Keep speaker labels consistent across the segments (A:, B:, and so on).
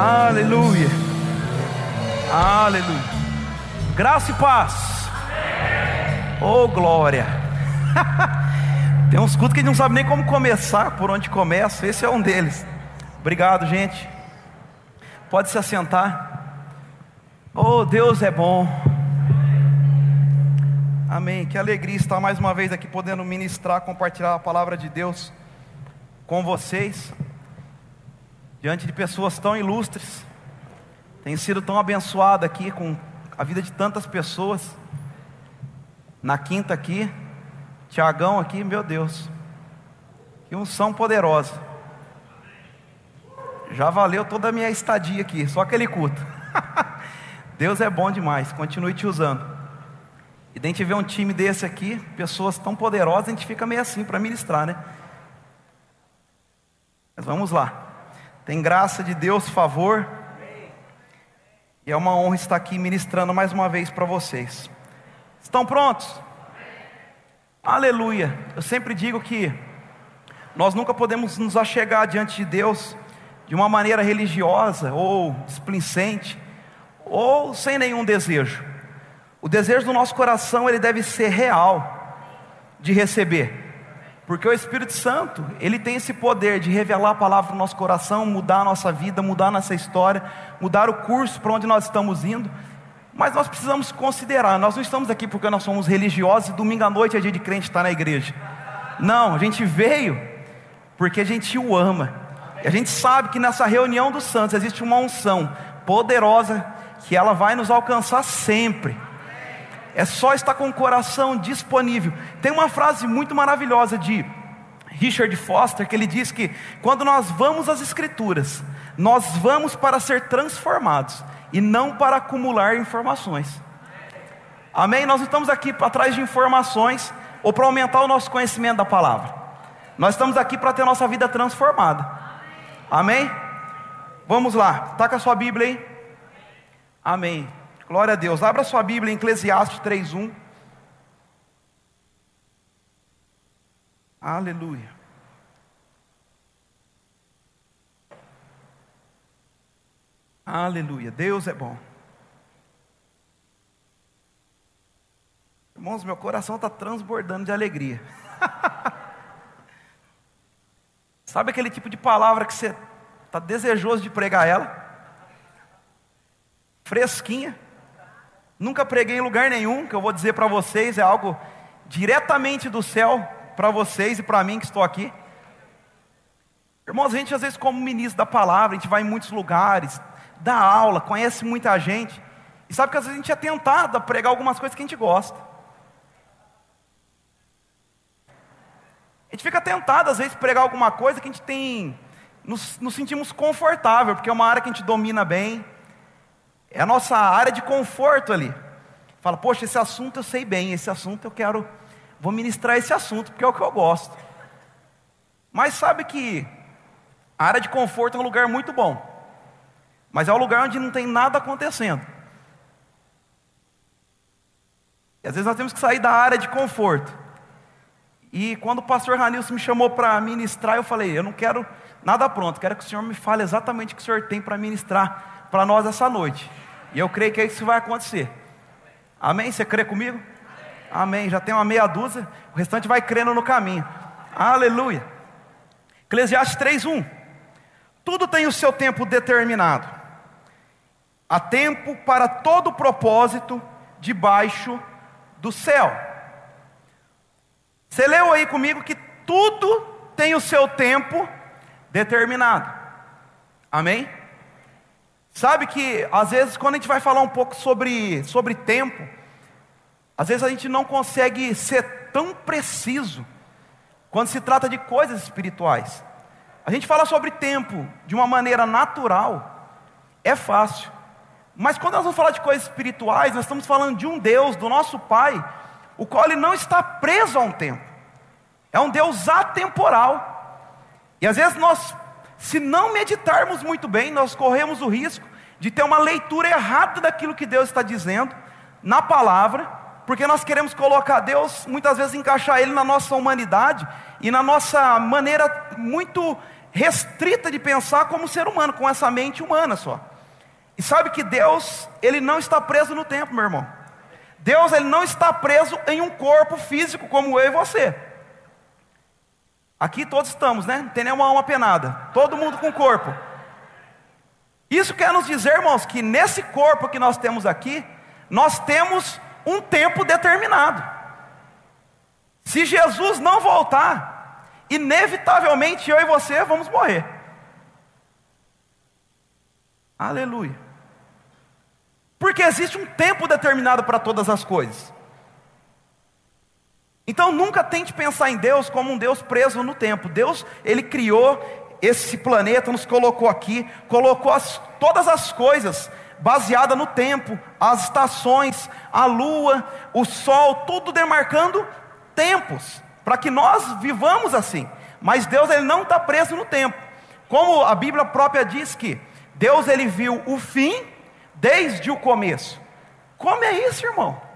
A: Aleluia. Aleluia. Graça e paz. Oh, glória. Tem uns cultos que a gente não sabe nem como começar, por onde começa. Esse é um deles. Obrigado, gente. Pode se assentar. Oh, Deus é bom. Amém. Que alegria estar mais uma vez aqui podendo ministrar, compartilhar a palavra de Deus com vocês diante de pessoas tão ilustres. Tenho sido tão abençoado aqui com a vida de tantas pessoas. Na quinta aqui, Tiagão aqui, meu Deus, que unção poderosa. Já valeu toda a minha estadia aqui, só aquele culto. Deus é bom demais, continue te usando. E a gente vê um time desse aqui, pessoas tão poderosas, a gente fica meio assim para ministrar, né? Mas vamos lá. Tem graça de Deus, favor. E é uma honra estar aqui ministrando mais uma vez para vocês. Estão prontos? Aleluia. Eu sempre digo que nós nunca podemos nos achegar diante de Deus de uma maneira religiosa ou displicente ou sem nenhum desejo. O desejo do nosso coração ele deve ser real de receber. Porque o Espírito Santo, ele tem esse poder de revelar a palavra no nosso coração, mudar a nossa vida, mudar a nossa história, mudar o curso para onde nós estamos indo. Mas nós precisamos considerar, nós não estamos aqui porque nós somos religiosos e domingo à noite é dia de crente estar na igreja. Não, a gente veio porque a gente o ama. E a gente sabe que nessa reunião dos santos existe uma unção poderosa que ela vai nos alcançar sempre. É só estar com o coração disponível. Tem uma frase muito maravilhosa de Richard Foster que ele diz que quando nós vamos às Escrituras, nós vamos para ser transformados e não para acumular informações. Amém? Nós não estamos aqui atrás de informações ou para aumentar o nosso conhecimento da palavra. Nós estamos aqui para ter nossa vida transformada. Amém? Vamos lá, taca a sua Bíblia aí. Amém. Glória a Deus. Abra sua Bíblia em Eclesiastes 3:1. Aleluia. Aleluia. Deus é bom. Irmãos, meu coração está transbordando de alegria. Sabe aquele tipo de palavra que você está desejoso de pregar ela? Fresquinha. Nunca preguei em lugar nenhum, que eu vou dizer para vocês, é algo diretamente do céu para vocês e para mim que estou aqui. Irmãos, a gente às vezes, como ministro da palavra, a gente vai em muitos lugares, dá aula, conhece muita gente, e sabe que às vezes a gente é tentado a pregar algumas coisas que a gente gosta. A gente fica tentado, às vezes, pregar alguma coisa que a gente tem, nos, nos sentimos confortável, porque é uma área que a gente domina bem, é a nossa área de conforto ali. Fala, poxa, esse assunto eu sei bem, esse assunto eu quero, vou ministrar esse assunto, porque é o que eu gosto. Mas sabe que a área de conforto é um lugar muito bom, mas é um lugar onde não tem nada acontecendo. E às vezes nós temos que sair da área de conforto. E quando o pastor Ranilson me chamou para ministrar, eu falei: eu não quero nada pronto, quero que o senhor me fale exatamente o que o senhor tem para ministrar para nós essa noite. E eu creio que é isso que vai acontecer. Amém? Você crê comigo? Amém. Já tem uma meia dúzia, o restante vai crendo no caminho. Aleluia. Eclesiastes 3:1. Tudo tem o seu tempo determinado. Há tempo para todo propósito debaixo do céu. Você leu aí comigo que tudo tem o seu tempo determinado. Amém? Sabe que às vezes quando a gente vai falar um pouco sobre, sobre tempo, às vezes a gente não consegue ser tão preciso quando se trata de coisas espirituais. A gente fala sobre tempo de uma maneira natural, é fácil. Mas quando nós vamos falar de coisas espirituais, nós estamos falando de um Deus, do nosso Pai, o qual ele não está preso a um tempo. É um Deus atemporal. E às vezes nós se não meditarmos muito bem, nós corremos o risco de ter uma leitura errada daquilo que Deus está dizendo na palavra, porque nós queremos colocar Deus, muitas vezes encaixar Ele na nossa humanidade e na nossa maneira muito restrita de pensar como ser humano, com essa mente humana só. E sabe que Deus, ele não está preso no tempo, meu irmão. Deus, ele não está preso em um corpo físico como eu e você. Aqui todos estamos, né? Não tem nenhuma alma penada. Todo mundo com corpo. Isso quer nos dizer, irmãos, que nesse corpo que nós temos aqui, nós temos um tempo determinado. Se Jesus não voltar, inevitavelmente eu e você vamos morrer. Aleluia. Porque existe um tempo determinado para todas as coisas. Então nunca tente pensar em Deus como um Deus preso no tempo. Deus, ele criou esse planeta, nos colocou aqui, colocou as, todas as coisas baseada no tempo, as estações, a lua, o sol, tudo demarcando tempos, para que nós vivamos assim. Mas Deus ele não está preso no tempo. Como a Bíblia própria diz que Deus ele viu o fim desde o começo. Como é isso, irmão?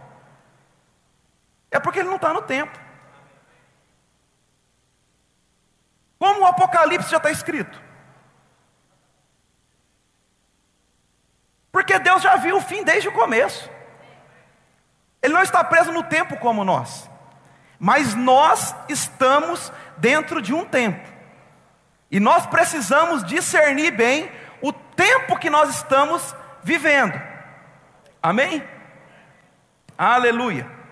A: É porque ele não está no tempo. Como o Apocalipse já está escrito. Porque Deus já viu o fim desde o começo. Ele não está preso no tempo como nós. Mas nós estamos dentro de um tempo. E nós precisamos discernir bem o tempo que nós estamos vivendo. Amém? Aleluia.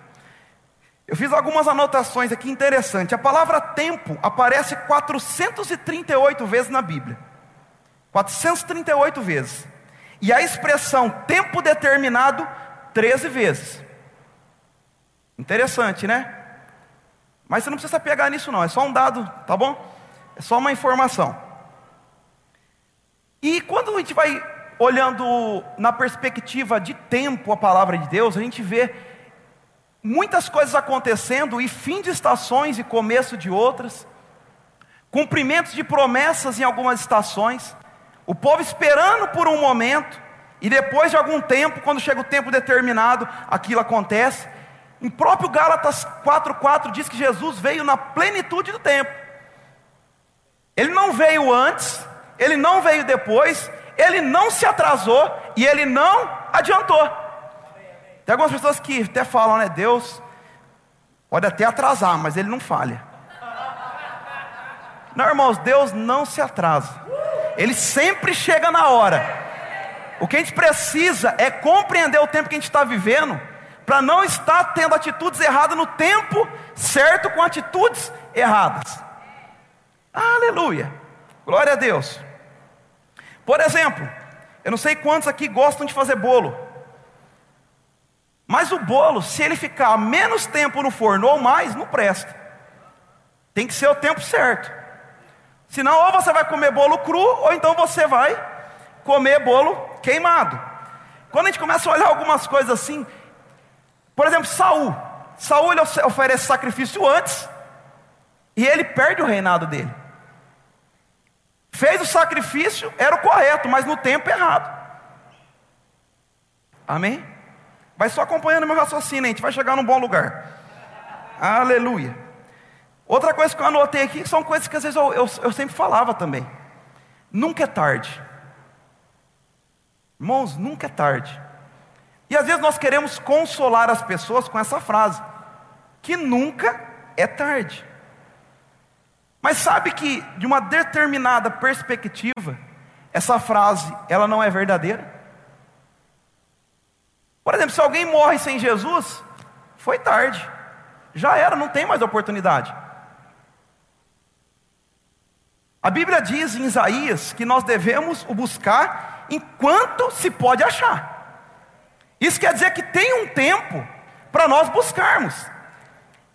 A: Eu fiz algumas anotações aqui interessantes. A palavra tempo aparece 438 vezes na Bíblia. 438 vezes. E a expressão tempo determinado, 13 vezes. Interessante, né? Mas você não precisa pegar nisso, não. É só um dado, tá bom? É só uma informação. E quando a gente vai olhando na perspectiva de tempo a palavra de Deus, a gente vê muitas coisas acontecendo e fim de estações e começo de outras, cumprimentos de promessas em algumas estações, o povo esperando por um momento, e depois de algum tempo, quando chega o tempo determinado, aquilo acontece. Em próprio Gálatas 4,4 diz que Jesus veio na plenitude do tempo. Ele não veio antes, ele não veio depois, ele não se atrasou e ele não adiantou. Tem algumas pessoas que até falam, né? Deus pode até atrasar, mas ele não falha. Não, irmãos, Deus não se atrasa. Ele sempre chega na hora. O que a gente precisa é compreender o tempo que a gente está vivendo, para não estar tendo atitudes erradas no tempo certo com atitudes erradas. Aleluia. Glória a Deus. Por exemplo, eu não sei quantos aqui gostam de fazer bolo. Mas o bolo, se ele ficar menos tempo no forno ou mais, não presta. Tem que ser o tempo certo. Senão, ou você vai comer bolo cru, ou então você vai comer bolo queimado. Quando a gente começa a olhar algumas coisas assim, por exemplo, Saul. Saul ele oferece sacrifício antes, e ele perde o reinado dele. Fez o sacrifício, era o correto, mas no tempo errado. Amém? Vai só acompanhando meu raciocínio, a gente vai chegar num bom lugar. Aleluia. Outra coisa que eu anotei aqui são coisas que às vezes eu, eu, eu sempre falava também. Nunca é tarde. Irmãos, nunca é tarde. E às vezes nós queremos consolar as pessoas com essa frase, que nunca é tarde. Mas sabe que de uma determinada perspectiva, essa frase, ela não é verdadeira? Por exemplo, se alguém morre sem Jesus, foi tarde. Já era, não tem mais oportunidade. A Bíblia diz em Isaías que nós devemos o buscar enquanto se pode achar. Isso quer dizer que tem um tempo para nós buscarmos.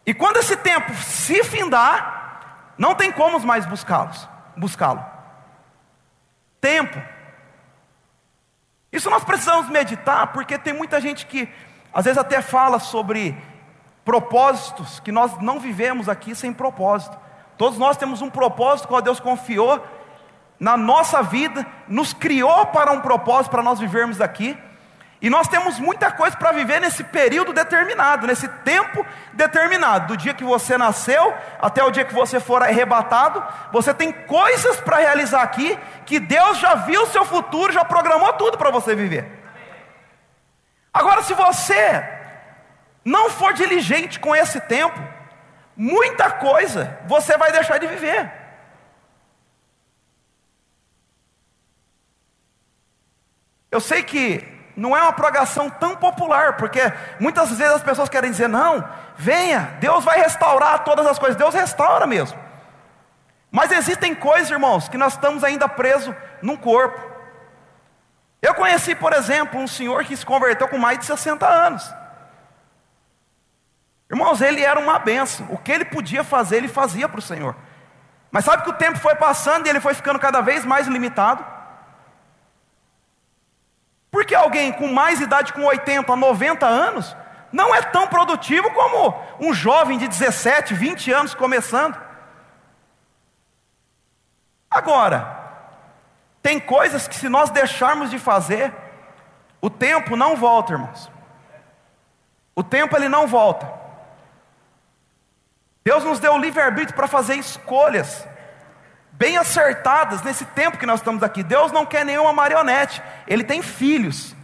A: E quando esse tempo se findar, não tem como mais buscá-los, buscá-lo. Tempo. Isso nós precisamos meditar, porque tem muita gente que às vezes até fala sobre propósitos que nós não vivemos aqui sem propósito. Todos nós temos um propósito qual Deus confiou na nossa vida, nos criou para um propósito para nós vivermos aqui. E nós temos muita coisa para viver nesse período determinado, nesse tempo determinado. Do dia que você nasceu até o dia que você for arrebatado, você tem coisas para realizar aqui que Deus já viu o seu futuro, já programou tudo para você viver. Agora, se você não for diligente com esse tempo, muita coisa você vai deixar de viver. Eu sei que não é uma pregação tão popular, porque muitas vezes as pessoas querem dizer: não, venha, Deus vai restaurar todas as coisas. Deus restaura mesmo. Mas existem coisas, irmãos, que nós estamos ainda presos num corpo. Eu conheci, por exemplo, um senhor que se converteu com mais de 60 anos. Irmãos, ele era uma benção. O que ele podia fazer, ele fazia para o Senhor. Mas sabe que o tempo foi passando e ele foi ficando cada vez mais limitado? Porque alguém com mais idade, com 80, 90 anos, não é tão produtivo como um jovem de 17, 20 anos começando. Agora, tem coisas que se nós deixarmos de fazer, o tempo não volta, irmãos. O tempo ele não volta. Deus nos deu o livre-arbítrio para fazer escolhas bem acertadas nesse tempo que nós estamos aqui. Deus não quer nenhuma marionete, Ele tem filhos.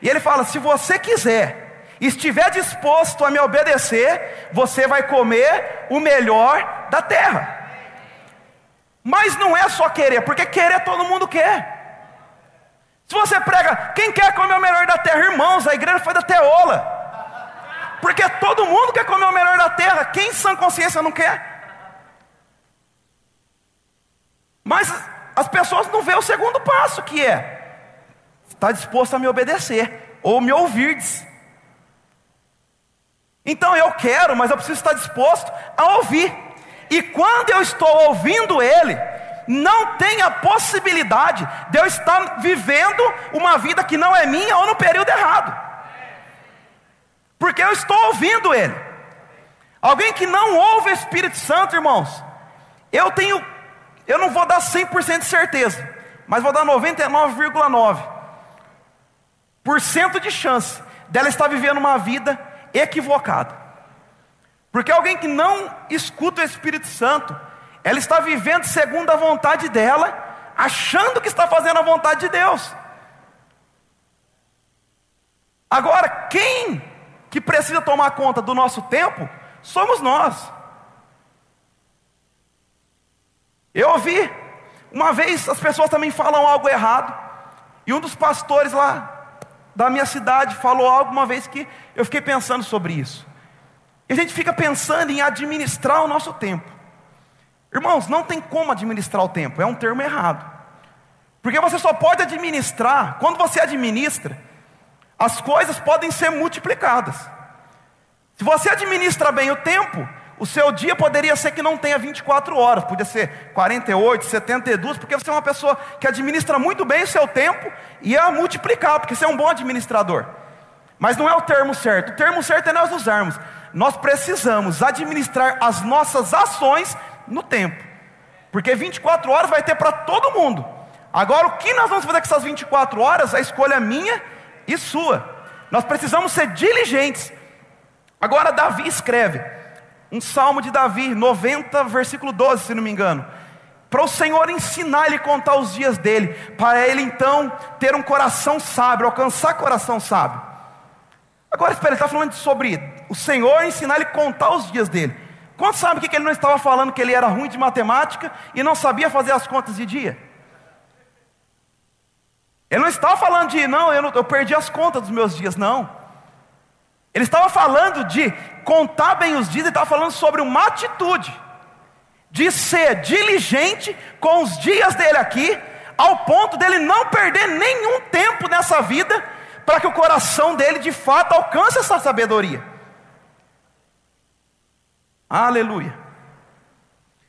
A: E Ele fala: se você quiser, estiver disposto a me obedecer, você vai comer o melhor da terra. Mas não é só querer, porque querer todo mundo quer. Se você prega, quem quer comer o melhor da terra? Irmãos, a igreja foi da teola. Porque todo mundo quer comer o melhor da terra. Quem sã consciência não quer? Mas as pessoas não veem o segundo passo, que é: está disposto a me obedecer, ou me ouvir. Então eu quero, mas eu preciso estar disposto a ouvir. E quando eu estou ouvindo Ele, não tem a possibilidade de eu estar vivendo uma vida que não é minha ou no período errado, porque eu estou ouvindo Ele. Alguém que não ouve o Espírito Santo, irmãos, eu tenho eu não vou dar 100% de certeza, mas vou dar 99,9% de chance dela estar vivendo uma vida equivocada. Porque alguém que não escuta o Espírito Santo, ela está vivendo segundo a vontade dela, achando que está fazendo a vontade de Deus. Agora, quem que precisa tomar conta do nosso tempo somos nós. Eu ouvi, uma vez as pessoas também falam algo errado, e um dos pastores lá da minha cidade falou algo uma vez que eu fiquei pensando sobre isso. E a gente fica pensando em administrar o nosso tempo. Irmãos, não tem como administrar o tempo, é um termo errado. Porque você só pode administrar, quando você administra, as coisas podem ser multiplicadas. Se você administra bem o tempo, o seu dia poderia ser que não tenha 24 horas, podia ser 48, 72, porque você é uma pessoa que administra muito bem o seu tempo e ia multiplicar, porque você é um bom administrador. Mas não é o termo certo. O termo certo é nós usarmos. Nós precisamos administrar as nossas ações no tempo. Porque 24 horas vai ter para todo mundo. Agora, o que nós vamos fazer com essas 24 horas? A escolha é minha e sua. Nós precisamos ser diligentes. Agora, Davi escreve um salmo de Davi, 90, versículo 12, se não me engano. Para o Senhor ensinar ele contar os dias dele, para ele então ter um coração sábio, alcançar coração sábio. Agora espera, ele está falando sobre o Senhor ensinar ele contar os dias dele. Quantos sabem que ele não estava falando que ele era ruim de matemática e não sabia fazer as contas de dia? Ele não estava falando de, não, eu, não, eu perdi as contas dos meus dias, não. Ele estava falando de contar bem os dias, ele estava falando sobre uma atitude, de ser diligente com os dias dele aqui, ao ponto dele não perder nenhum tempo nessa vida, para que o coração dele de fato alcance essa sabedoria. Aleluia.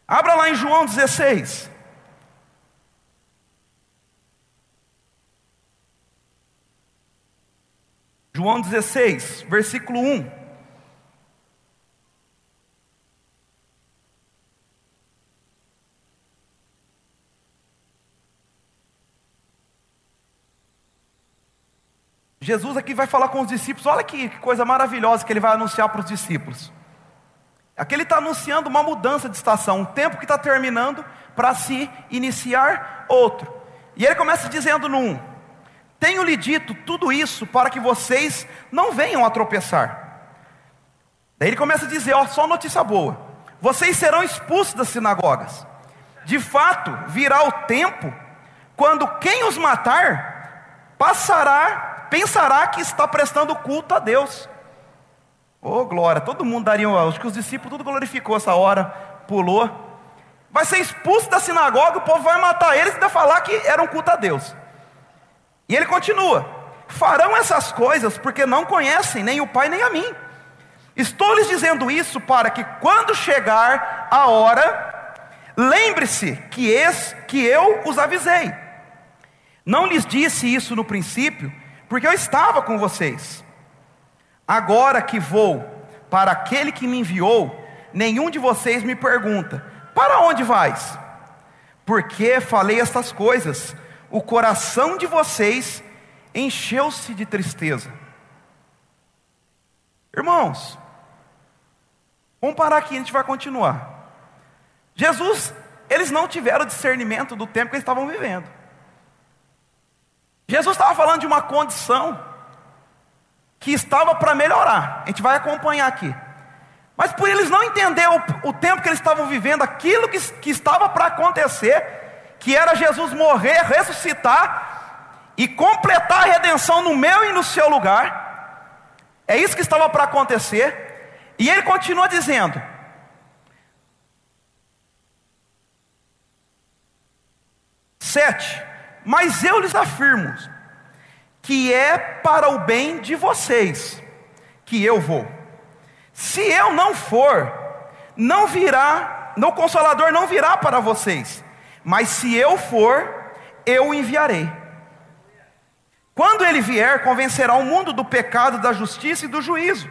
A: Abra lá em João 16. João 16, versículo 1. Jesus aqui vai falar com os discípulos, olha que coisa maravilhosa que ele vai anunciar para os discípulos. Aqui ele está anunciando uma mudança de estação, um tempo que está terminando para se iniciar outro. E ele começa dizendo no 1: Tenho-lhe dito tudo isso para que vocês não venham a tropeçar. Daí ele começa a dizer: Ó, só notícia boa. Vocês serão expulsos das sinagogas. De fato, virá o tempo quando quem os matar passará, pensará que está prestando culto a Deus. Oh, glória, todo mundo daria, acho que os discípulos tudo glorificou essa hora, pulou. Vai ser expulso da sinagoga, o povo vai matar eles e ainda falar que era um culto a Deus. E ele continua: farão essas coisas porque não conhecem nem o Pai nem a mim. Estou lhes dizendo isso para que quando chegar a hora, lembre-se que, que eu os avisei. Não lhes disse isso no princípio, porque eu estava com vocês. Agora que vou para aquele que me enviou, nenhum de vocês me pergunta: Para onde vais? Porque falei estas coisas, o coração de vocês encheu-se de tristeza. Irmãos, vamos parar aqui, a gente vai continuar. Jesus, eles não tiveram discernimento do tempo que eles estavam vivendo. Jesus estava falando de uma condição que estava para melhorar. A gente vai acompanhar aqui. Mas por eles não entender o, o tempo que eles estavam vivendo, aquilo que, que estava para acontecer, que era Jesus morrer, ressuscitar e completar a redenção no meu e no seu lugar, é isso que estava para acontecer. E ele continua dizendo: Sete, mas eu lhes afirmo que é para o bem de vocês que eu vou. Se eu não for, não virá, o consolador não virá para vocês, mas se eu for, eu o enviarei. Quando ele vier, convencerá o mundo do pecado, da justiça e do juízo.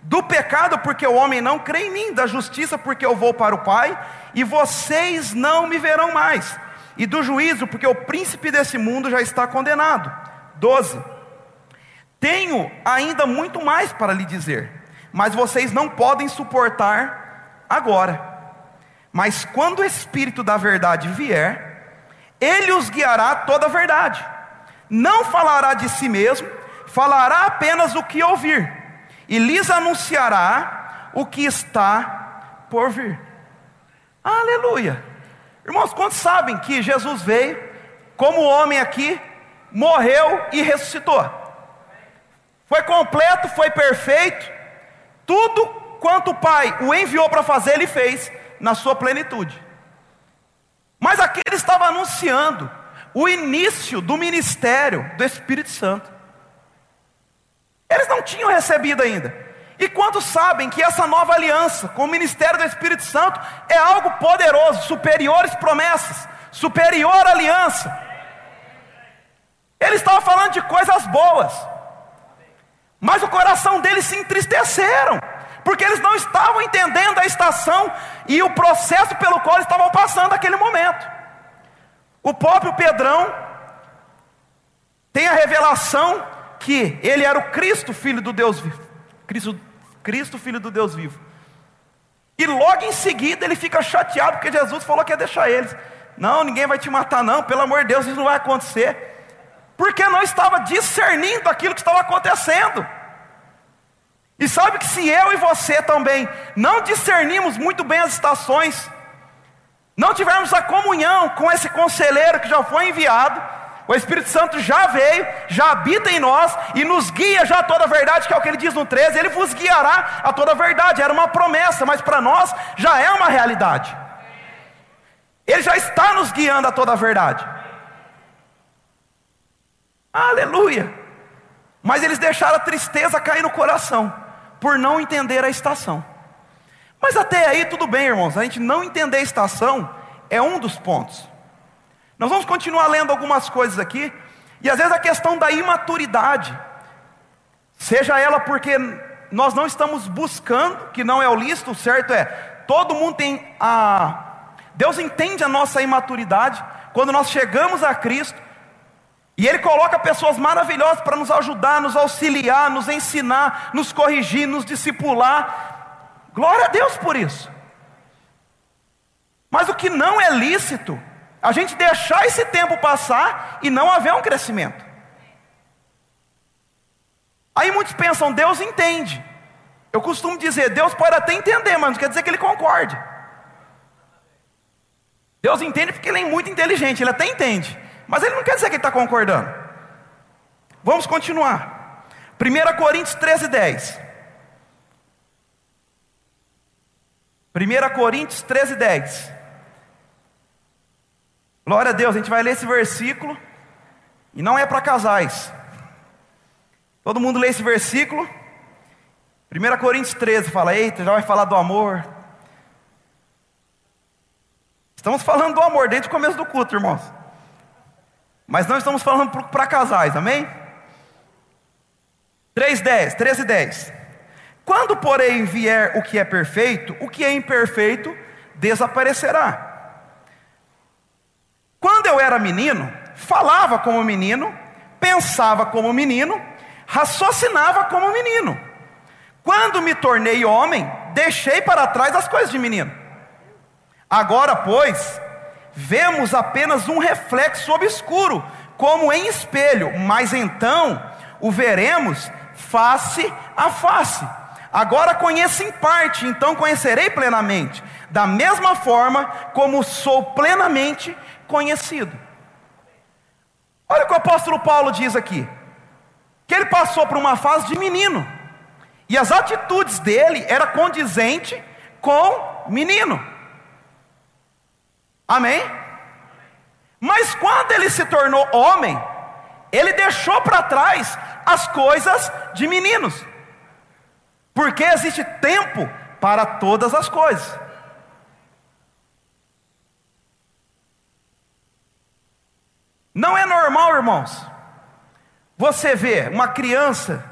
A: Do pecado, porque o homem não crê em mim, da justiça, porque eu vou para o Pai, e vocês não me verão mais. E do juízo, porque o príncipe desse mundo já está condenado. 12. Tenho ainda muito mais para lhe dizer, mas vocês não podem suportar agora. Mas quando o Espírito da verdade vier, ele os guiará toda a verdade. Não falará de si mesmo, falará apenas o que ouvir, e lhes anunciará o que está por vir. Aleluia. Irmãos, quantos sabem que Jesus veio como homem aqui morreu e ressuscitou. Foi completo, foi perfeito. Tudo quanto o Pai o enviou para fazer, ele fez na sua plenitude. Mas aqui ele estava anunciando o início do ministério do Espírito Santo. Eles não tinham recebido ainda. E quantos sabem que essa nova aliança com o ministério do Espírito Santo é algo poderoso, superiores promessas, superior aliança. Ele estava falando de coisas boas, mas o coração deles se entristeceram, porque eles não estavam entendendo a estação e o processo pelo qual estavam passando naquele momento. O próprio Pedrão tem a revelação que ele era o Cristo, filho do Deus vivo. Cristo, Cristo, filho do Deus vivo. E logo em seguida ele fica chateado porque Jesus falou que ia deixar eles. Não, ninguém vai te matar, não, pelo amor de Deus, isso não vai acontecer porque não estava discernindo aquilo que estava acontecendo. E sabe que se eu e você também não discernimos muito bem as estações, não tivermos a comunhão com esse conselheiro que já foi enviado, o Espírito Santo já veio, já habita em nós e nos guia já a toda a verdade, que é o que ele diz no 13, ele vos guiará a toda a verdade. Era uma promessa, mas para nós já é uma realidade. Ele já está nos guiando a toda a verdade. Aleluia! Mas eles deixaram a tristeza cair no coração, por não entender a estação. Mas até aí tudo bem, irmãos, a gente não entender a estação é um dos pontos. Nós vamos continuar lendo algumas coisas aqui, e às vezes a questão da imaturidade, seja ela porque nós não estamos buscando, que não é o lícito, o certo é, todo mundo tem a. Deus entende a nossa imaturidade, quando nós chegamos a Cristo, E Ele coloca pessoas maravilhosas para nos ajudar, nos auxiliar, nos ensinar, nos corrigir, nos discipular. Glória a Deus por isso. Mas o que não é lícito, a gente deixar esse tempo passar e não haver um crescimento. Aí muitos pensam, Deus entende. Eu costumo dizer, Deus pode até entender, mas não quer dizer que Ele concorde. Deus entende porque Ele é muito inteligente, Ele até entende. Mas ele não quer dizer que ele está concordando. Vamos continuar. 1 Coríntios 13, 10. 1 Coríntios 13, 10. Glória a Deus, a gente vai ler esse versículo. E não é para casais. Todo mundo lê esse versículo. 1 Coríntios 13 fala: Eita, já vai falar do amor. Estamos falando do amor desde o começo do culto, irmãos. Mas não estamos falando para casais, amém? 3:10, 13 10. Quando, porém, vier o que é perfeito, o que é imperfeito desaparecerá. Quando eu era menino, falava como menino, pensava como menino, raciocinava como menino. Quando me tornei homem, deixei para trás as coisas de menino. Agora, pois, vemos apenas um reflexo obscuro, como em espelho, mas então o veremos face a face. Agora conheço em parte, então conhecerei plenamente, da mesma forma como sou plenamente conhecido. Olha o que o apóstolo Paulo diz aqui: que ele passou por uma fase de menino, e as atitudes dele eram condizentes com menino. Amém? Mas quando ele se tornou homem, ele deixou para trás as coisas de meninos, porque existe tempo para todas as coisas. Não é normal, irmãos, você ver uma criança,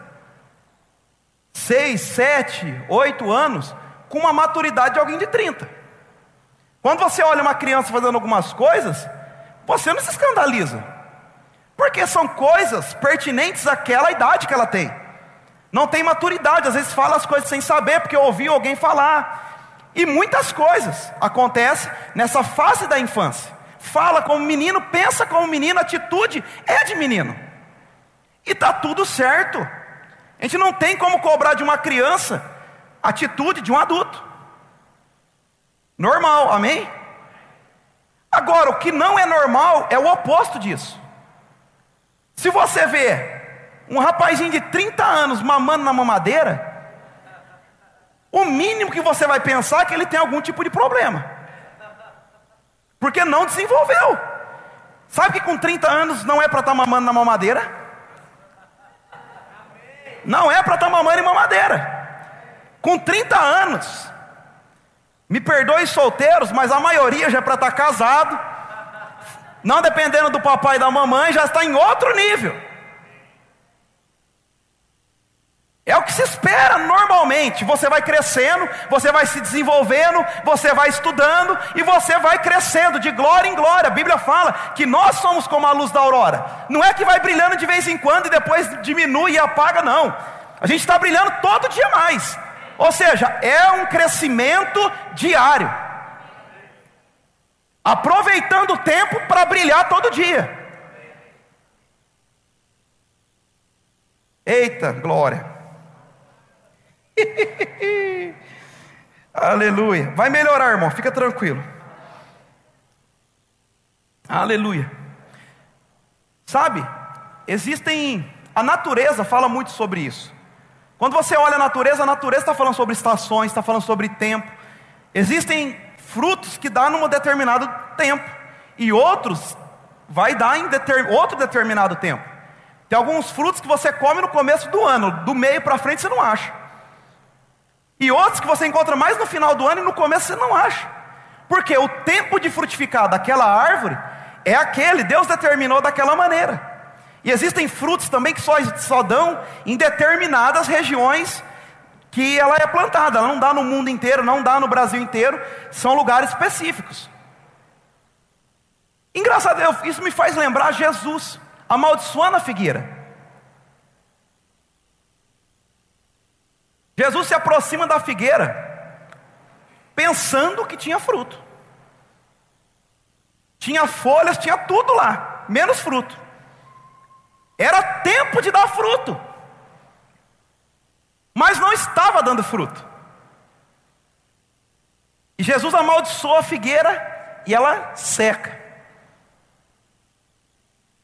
A: seis, sete, oito anos, com uma maturidade de alguém de 30. Quando você olha uma criança fazendo algumas coisas, você não se escandaliza, porque são coisas pertinentes àquela idade que ela tem. Não tem maturidade, às vezes fala as coisas sem saber, porque ouviu alguém falar. E muitas coisas acontecem nessa fase da infância. Fala como menino, pensa como menino, atitude é de menino. E está tudo certo. A gente não tem como cobrar de uma criança atitude de um adulto. Normal, amém? Agora, o que não é normal é o oposto disso. Se você vê um rapazinho de 30 anos mamando na mamadeira, o mínimo que você vai pensar é que ele tem algum tipo de problema. Porque não desenvolveu. Sabe que com 30 anos não é para estar tá mamando na mamadeira? Não é para estar tá mamando em mamadeira. Com 30 anos, me perdoe solteiros, mas a maioria já é para estar tá casado. Não dependendo do papai e da mamãe, já está em outro nível. É o que se espera normalmente. Você vai crescendo, você vai se desenvolvendo, você vai estudando e você vai crescendo de glória em glória. A Bíblia fala que nós somos como a luz da aurora. Não é que vai brilhando de vez em quando e depois diminui e apaga, não. A gente está brilhando todo dia mais. Ou seja, é um crescimento diário. Aproveitando o tempo para brilhar todo dia. Eita, glória. Aleluia. Vai melhorar, irmão, fica tranquilo. Aleluia. Sabe, existem. A natureza fala muito sobre isso. Quando você olha a natureza, a natureza está falando sobre estações, está falando sobre tempo. Existem frutos que dá num determinado tempo, e outros vai dar em deter, outro determinado tempo. Tem alguns frutos que você come no começo do ano, do meio para frente você não acha. E outros que você encontra mais no final do ano e no começo você não acha. Porque o tempo de frutificar daquela árvore é aquele, Deus determinou daquela maneira. E existem frutos também que só, só dão em determinadas regiões que ela é plantada, ela não dá no mundo inteiro, não dá no Brasil inteiro, são lugares específicos. Engraçado, isso me faz lembrar Jesus. amaldiçoando a figueira. Jesus se aproxima da figueira, pensando que tinha fruto. Tinha folhas, tinha tudo lá, menos fruto. Era tempo de dar fruto, mas não estava dando fruto. E Jesus amaldiçoou a figueira e ela seca,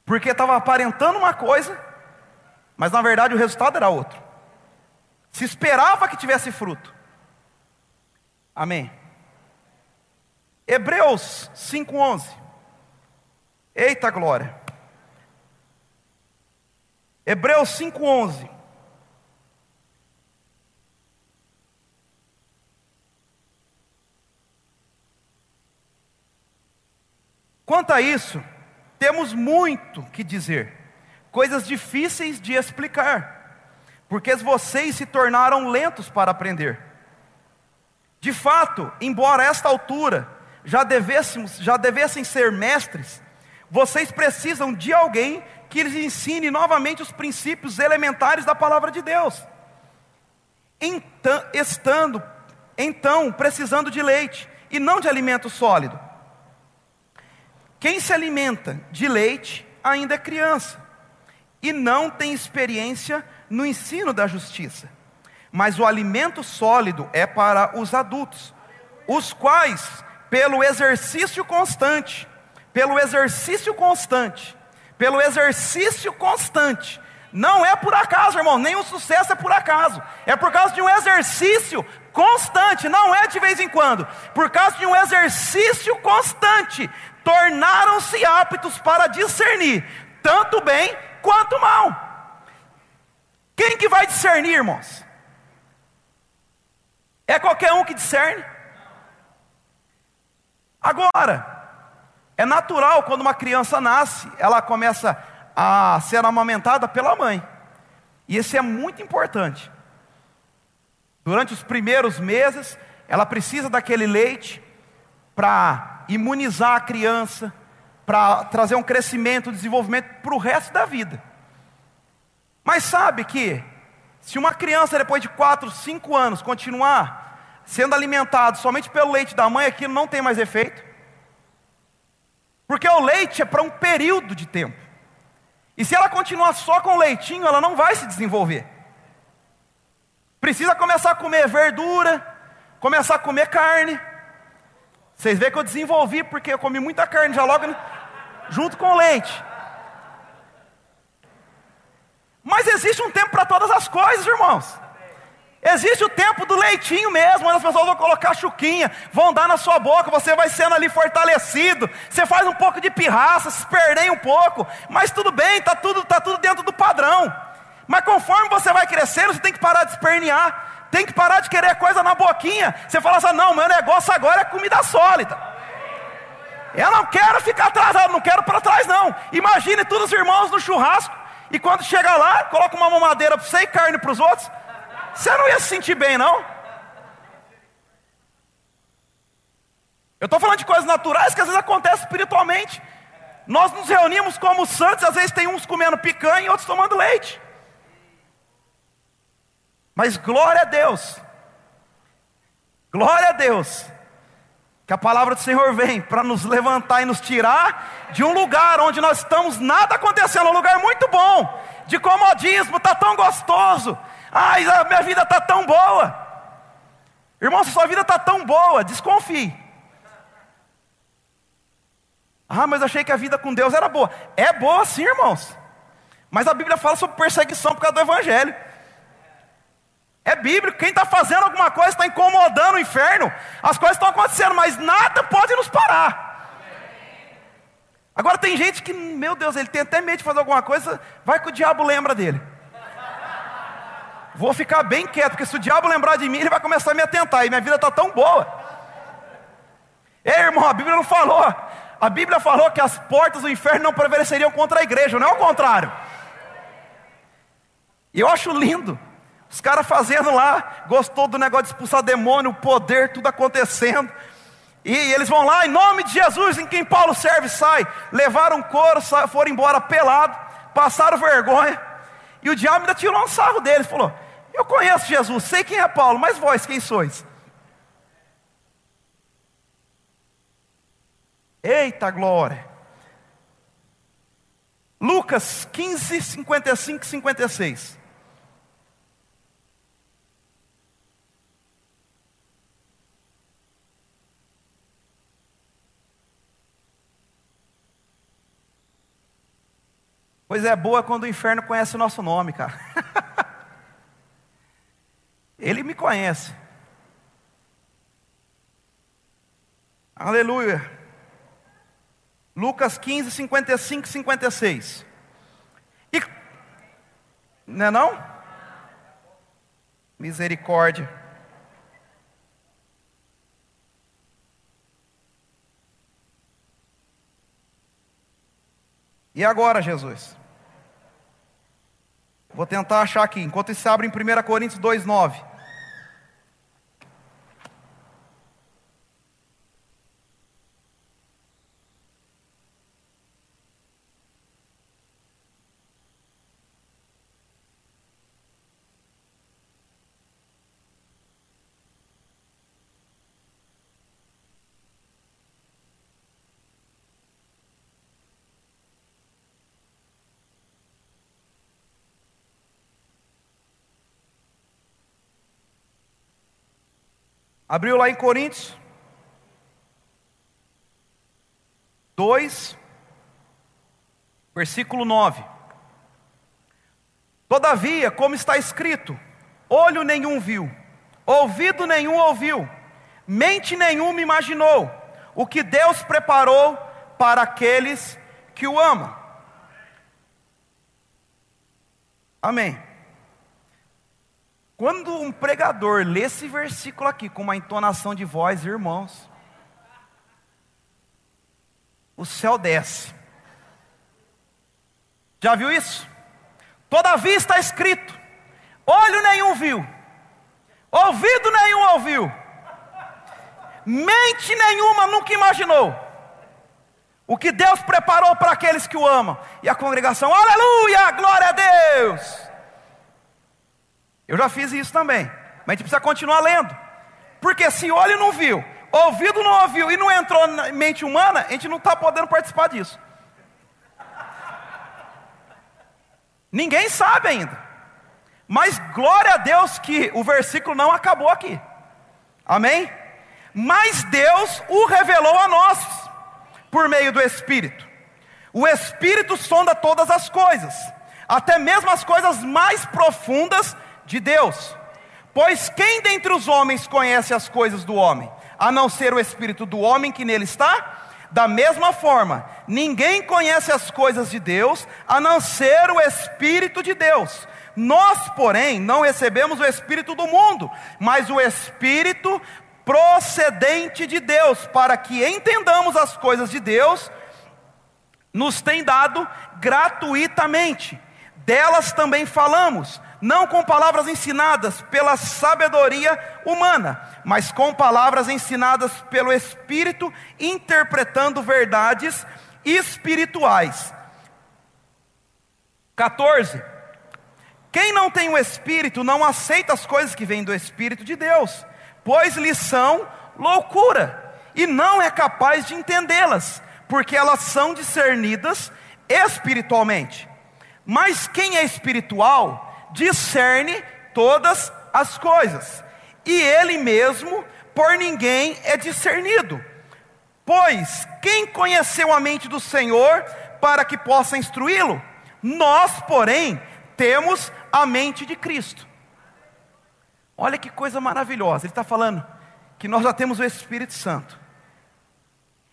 A: porque estava aparentando uma coisa, mas na verdade o resultado era outro. Se esperava que tivesse fruto. Amém. Hebreus 5:11. Eita glória. Hebreus 5:11. Quanto a isso, temos muito que dizer, coisas difíceis de explicar porque vocês se tornaram lentos para aprender. De fato, embora a esta altura já devêssemos, já devessem ser mestres, vocês precisam de alguém que lhes ensine novamente os princípios elementares da palavra de Deus. Então, estando, então, precisando de leite e não de alimento sólido. Quem se alimenta de leite ainda é criança e não tem experiência no ensino da justiça. Mas o alimento sólido é para os adultos, os quais, pelo exercício constante, pelo exercício constante, pelo exercício constante, não é por acaso, irmão, o sucesso é por acaso, é por causa de um exercício constante, não é de vez em quando, por causa de um exercício constante, tornaram-se aptos para discernir tanto bem quanto mal. Quem que vai discernir, irmãos? É qualquer um que discerne? Agora, é natural quando uma criança nasce, ela começa a ser amamentada pela mãe. E isso é muito importante. Durante os primeiros meses, ela precisa daquele leite para imunizar a criança, para trazer um crescimento, desenvolvimento para o resto da vida. Mas sabe que, se uma criança depois de 4, 5 anos continuar sendo alimentado somente pelo leite da mãe, aquilo não tem mais efeito. Porque o leite é para um período de tempo. E se ela continuar só com leitinho, ela não vai se desenvolver. Precisa começar a comer verdura, começar a comer carne. Vocês veem que eu desenvolvi porque eu comi muita carne já logo junto com o leite. Mas existe um tempo para todas as coisas, irmãos. Existe o tempo do leitinho mesmo, as pessoas vão colocar chuquinha, vão dar na sua boca, você vai sendo ali fortalecido, você faz um pouco de pirraça, se perder um pouco, mas tudo bem, está tudo, tá tudo dentro do padrão. Mas conforme você vai crescendo, você tem que parar de espernear, tem que parar de querer coisa na boquinha. Você fala assim: não, meu negócio agora é comida sólida. Eu não quero ficar atrasado, não quero para trás, não. Imagine todos os irmãos no churrasco, e quando chega lá, coloca uma mamadeira para você e carne para os outros. Você não ia se sentir bem, não? Eu estou falando de coisas naturais que às vezes acontecem espiritualmente. Nós nos reunimos como santos, às vezes tem uns comendo picanha e outros tomando leite. Mas glória a Deus. Glória a Deus. Que a palavra do Senhor vem para nos levantar e nos tirar de um lugar onde nós estamos, nada acontecendo, um lugar muito bom, de comodismo, está tão gostoso. Ai, a minha vida está tão boa. Irmão, se sua vida está tão boa, desconfie. Ah, mas achei que a vida com Deus era boa. É boa sim, irmãos. Mas a Bíblia fala sobre perseguição por causa do Evangelho. É bíblico, quem está fazendo alguma coisa está incomodando o inferno. As coisas estão acontecendo, mas nada pode nos parar. Agora tem gente que, meu Deus, ele tem até medo de fazer alguma coisa, vai que o diabo lembra dele. Vou ficar bem quieto, porque se o diabo lembrar de mim, ele vai começar a me atentar, e minha vida está tão boa. Ei, irmão, a Bíblia não falou. A Bíblia falou que as portas do inferno não prevaleceriam contra a igreja, não é o contrário. E eu acho lindo. Os caras fazendo lá, gostou do negócio de expulsar demônio, poder, tudo acontecendo. E eles vão lá, em nome de Jesus, em quem Paulo serve, sai. Levaram couro, foram embora pelado. passaram vergonha, e o diabo ainda tirou um sarro deles, falou: Eu conheço Jesus, sei quem é Paulo, mas vós quem sois? Eita glória! Lucas 15, 55 e 56. Pois é boa quando o inferno conhece o nosso nome, cara. Ele me conhece. Aleluia. Lucas 15, 55 e 56. E, não é não? Misericórdia. E agora, Jesus? Vou tentar achar aqui, enquanto isso abre em 1 Coríntios 2,9. Abriu lá em Coríntios 2, versículo 9. Todavia, como está escrito, olho nenhum viu, ouvido nenhum ouviu, mente nenhuma imaginou o que Deus preparou para aqueles que o amam. Amém. Quando um pregador lê esse versículo aqui com uma entonação de voz, irmãos, o céu desce. Já viu isso? Todavia está escrito: olho nenhum viu, ouvido nenhum ouviu, mente nenhuma nunca imaginou. O que Deus preparou para aqueles que o amam. E a congregação, aleluia, glória a Deus. Eu já fiz isso também. Mas a gente precisa continuar lendo. Porque se olho não viu, ouvido não ouviu e não entrou na mente humana, a gente não está podendo participar disso. Ninguém sabe ainda. Mas glória a Deus que o versículo não acabou aqui. Amém? Mas Deus o revelou a nós por meio do Espírito. O Espírito sonda todas as coisas, até mesmo as coisas mais profundas de Deus. Pois quem dentre os homens conhece as coisas do homem, a não ser o espírito do homem que nele está? Da mesma forma, ninguém conhece as coisas de Deus, a não ser o espírito de Deus. Nós, porém, não recebemos o espírito do mundo, mas o espírito procedente de Deus, para que entendamos as coisas de Deus, nos tem dado gratuitamente. Delas também falamos não com palavras ensinadas pela sabedoria humana, mas com palavras ensinadas pelo Espírito, interpretando verdades espirituais. 14. Quem não tem o Espírito não aceita as coisas que vêm do Espírito de Deus, pois lhes são loucura, e não é capaz de entendê-las, porque elas são discernidas espiritualmente. Mas quem é espiritual, discerne todas as coisas, e ele mesmo por ninguém é discernido. Pois quem conheceu a mente do Senhor para que possa instruí-lo? Nós, porém, temos a mente de Cristo. Olha que coisa maravilhosa, ele está falando que nós já temos o Espírito Santo.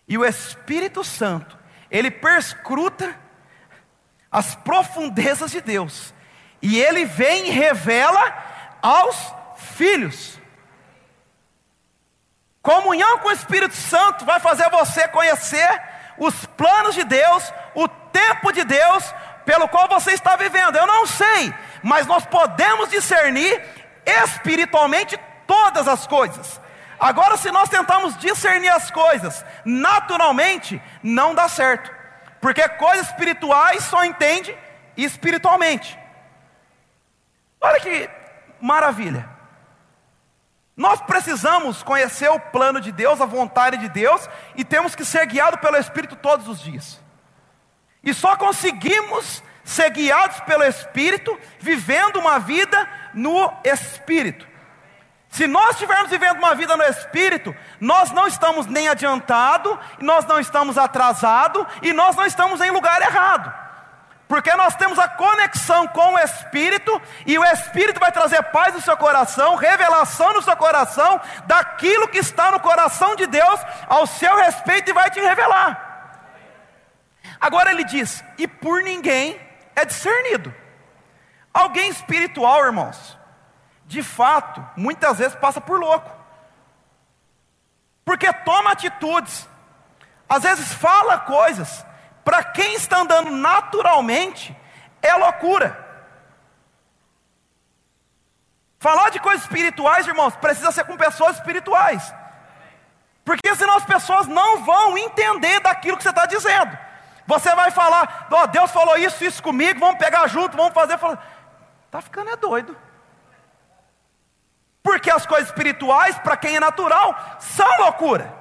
A: E o Espírito Santo, ele perscruta as profundezas de Deus e ele vem e revela aos filhos. Comunhão com o Espírito Santo vai fazer você conhecer os planos de Deus, o tempo de Deus pelo qual você está vivendo. Eu não sei, mas nós podemos discernir espiritualmente todas as coisas. Agora, se nós tentamos discernir as coisas naturalmente, não dá certo, porque coisas espirituais só entende espiritualmente. Olha que maravilha. Nós precisamos conhecer o plano de Deus, a vontade de Deus, e temos que ser guiados pelo Espírito todos os dias. E só conseguimos ser guiados pelo Espírito, vivendo uma vida no Espírito. Se nós estivermos vivendo uma vida no Espírito, nós não estamos nem adiantado, nós não estamos atrasado e nós não estamos em lugar errado. Porque nós temos a conexão com o Espírito e o Espírito vai trazer paz no seu coração, revelação no seu coração daquilo que está no coração de Deus ao seu respeito e vai te revelar. Agora ele diz: "E por ninguém é discernido". Alguém espiritual, irmãos, de fato, muitas vezes passa por louco. Porque toma atitudes, às vezes fala coisas, para quem está andando naturalmente, é loucura. Falar de coisas espirituais, irmãos, precisa ser com pessoas espirituais. Porque senão as pessoas não vão entender daquilo que você está dizendo. Você vai falar, oh, Deus falou isso, isso comigo, vamos pegar junto, vamos fazer. Está ficando é doido. Porque as coisas espirituais, para quem é natural, são loucura.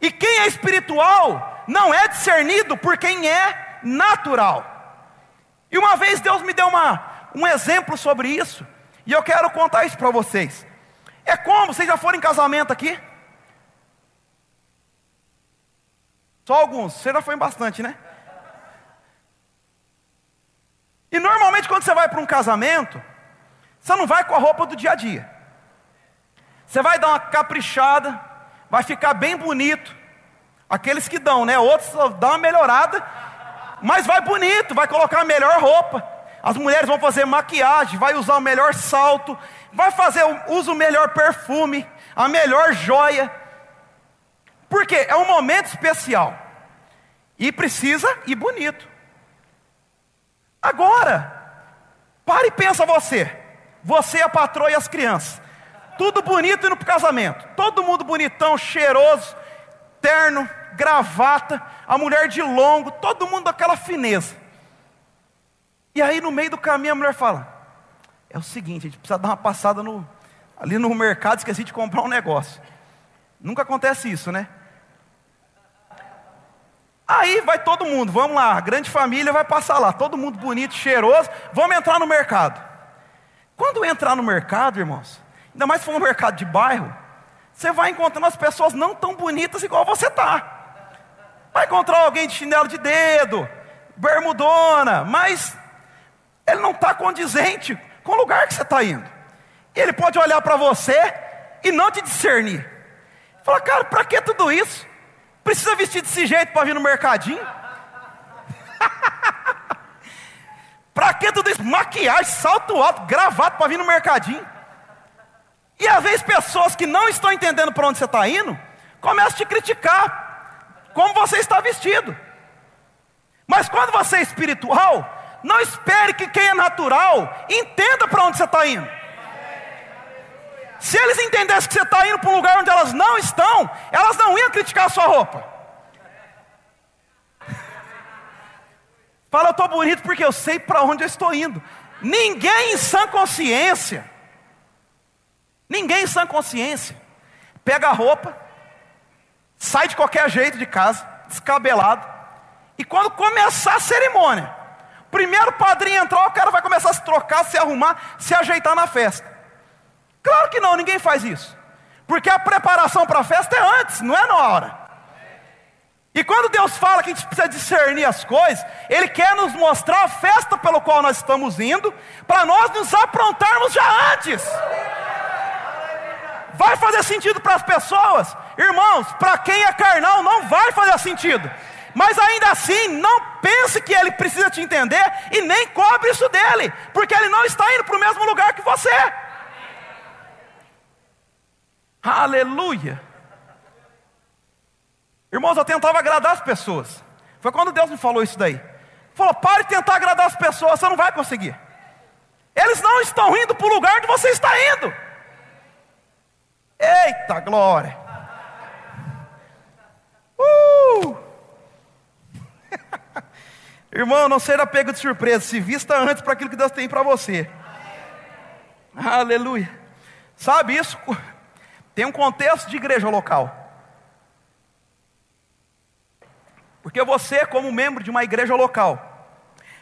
A: E quem é espiritual não é discernido por quem é natural. E uma vez Deus me deu uma, um exemplo sobre isso, e eu quero contar isso para vocês. É como, vocês já foram em casamento aqui? Só alguns, você já foi em bastante, né? E normalmente quando você vai para um casamento, você não vai com a roupa do dia a dia. Você vai dar uma caprichada, vai ficar bem bonito. Aqueles que dão, né? Outros dão uma melhorada, mas vai bonito, vai colocar a melhor roupa. As mulheres vão fazer maquiagem, vai usar o melhor salto, vai fazer usa o melhor perfume, a melhor joia. Porque é um momento especial. E precisa ir bonito. Agora, pare e pensa você. Você, a patroa e as crianças. Tudo bonito indo para o casamento. Todo mundo bonitão, cheiroso, terno, gravata, a mulher de longo, todo mundo daquela fineza. E aí no meio do caminho a mulher fala: É o seguinte, a gente precisa dar uma passada no, ali no mercado, esqueci de comprar um negócio. Nunca acontece isso, né? Aí vai todo mundo, vamos lá, a grande família vai passar lá, todo mundo bonito, cheiroso, vamos entrar no mercado. Quando entrar no mercado, irmãos, ainda mais se for um mercado de bairro, você vai encontrando as pessoas não tão bonitas igual você está. Vai encontrar alguém de chinelo de dedo, bermudona, mas ele não está condizente com o lugar que você está indo. Ele pode olhar para você e não te discernir. Fala, cara, para que tudo isso? Precisa vestir desse jeito para vir no mercadinho? para que tudo isso? Maquiagem, salto alto, gravado para vir no mercadinho. E às vezes pessoas que não estão entendendo para onde você está indo, começam a te criticar, como você está vestido. Mas quando você é espiritual, não espere que quem é natural entenda para onde você está indo. Se eles entendessem que você está indo para um lugar onde elas não estão, elas não iam criticar a sua roupa. Fala, eu estou bonito porque eu sei para onde eu estou indo. Ninguém em sã consciência Ninguém em sã consciência pega a roupa, sai de qualquer jeito de casa, descabelado, e quando começar a cerimônia, primeiro padrinho entrar, o cara vai começar a se trocar, se arrumar, se ajeitar na festa. Claro que não, ninguém faz isso. Porque a preparação para a festa é antes, não é na hora. E quando Deus fala que a gente precisa discernir as coisas, Ele quer nos mostrar a festa pelo qual nós estamos indo, para nós nos aprontarmos já antes. Vai fazer sentido para as pessoas? Irmãos, para quem é carnal não vai fazer sentido. Mas ainda assim, não pense que ele precisa te entender e nem cobre isso dele, porque ele não está indo para o mesmo lugar que você. Aleluia. Irmãos, eu tentava agradar as pessoas. Foi quando Deus me falou isso daí. Falou: pare de tentar agradar as pessoas, você não vai conseguir. Eles não estão indo para o lugar onde você está indo. Eita glória! Irmão, não seja pego de surpresa, se vista antes para aquilo que Deus tem para você. Aleluia. Sabe isso? Tem um contexto de igreja local. Porque você, como membro de uma igreja local,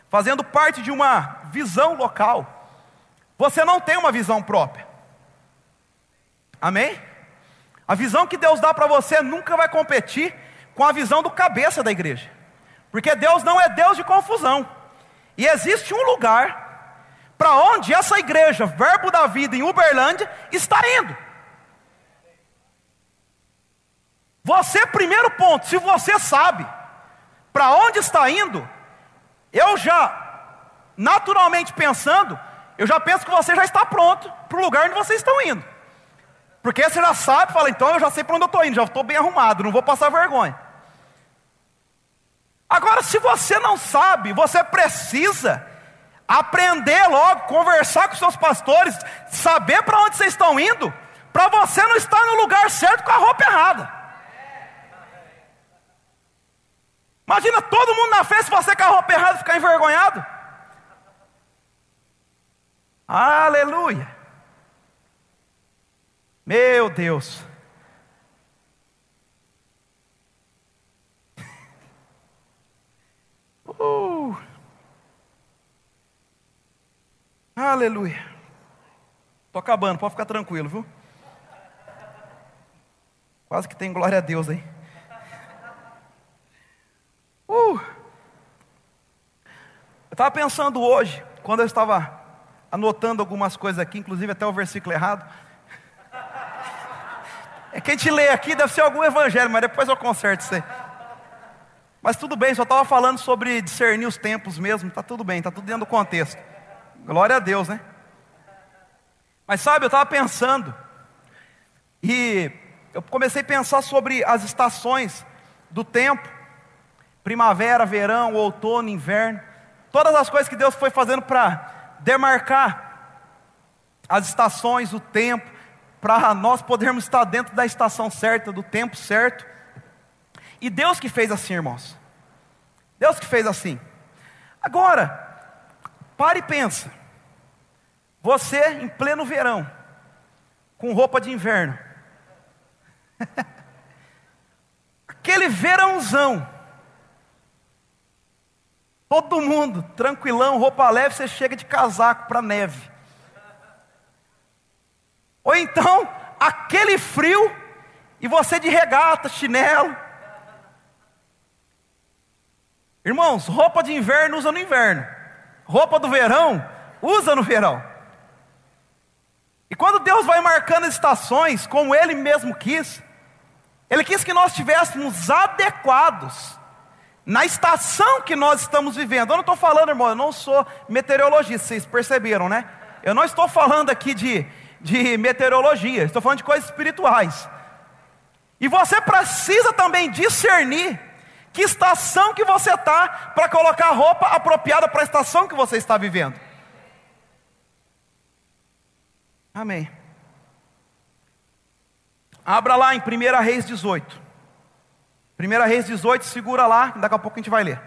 A: fazendo parte de uma visão local, você não tem uma visão própria. Amém? A visão que Deus dá para você nunca vai competir com a visão do cabeça da igreja. Porque Deus não é Deus de confusão. E existe um lugar para onde essa igreja, Verbo da Vida em Uberlândia, está indo. Você, primeiro ponto, se você sabe para onde está indo, eu já, naturalmente pensando, eu já penso que você já está pronto para o lugar onde vocês estão indo. Porque você já sabe, fala, então eu já sei para onde eu estou indo, já estou bem arrumado, não vou passar vergonha. Agora, se você não sabe, você precisa aprender logo, conversar com seus pastores, saber para onde vocês estão indo, para você não estar no lugar certo com a roupa errada. Imagina todo mundo na festa, você com a roupa errada ficar envergonhado. Aleluia. Meu Deus. Uh. Aleluia. Estou acabando, pode ficar tranquilo, viu? Quase que tem glória a Deus aí. Uh. Eu estava pensando hoje, quando eu estava anotando algumas coisas aqui, inclusive até o versículo errado. É que a gente lê aqui, deve ser algum evangelho, mas depois eu conserto isso aí. Mas tudo bem, só estava falando sobre discernir os tempos mesmo, está tudo bem, está tudo dentro do contexto. Glória a Deus, né? Mas sabe, eu estava pensando, e eu comecei a pensar sobre as estações do tempo, primavera, verão, outono, inverno, todas as coisas que Deus foi fazendo para demarcar as estações, o tempo, para nós podermos estar dentro da estação certa, do tempo certo. E Deus que fez assim, irmãos. Deus que fez assim. Agora, pare e pensa. Você em pleno verão, com roupa de inverno. Aquele verãozão. Todo mundo, tranquilão, roupa leve, você chega de casaco para neve. Ou então, aquele frio e você de regata, chinelo. Irmãos, roupa de inverno usa no inverno. Roupa do verão usa no verão. E quando Deus vai marcando estações, como Ele mesmo quis, Ele quis que nós estivéssemos adequados na estação que nós estamos vivendo. Eu não estou falando, irmão, eu não sou meteorologista, vocês perceberam, né? Eu não estou falando aqui de de meteorologia, estou falando de coisas espirituais. E você precisa também discernir que estação que você está para colocar a roupa apropriada para a estação que você está vivendo. Amém. Abra lá em 1 Reis 18. 1 Reis 18, segura lá, daqui a pouco a gente vai ler.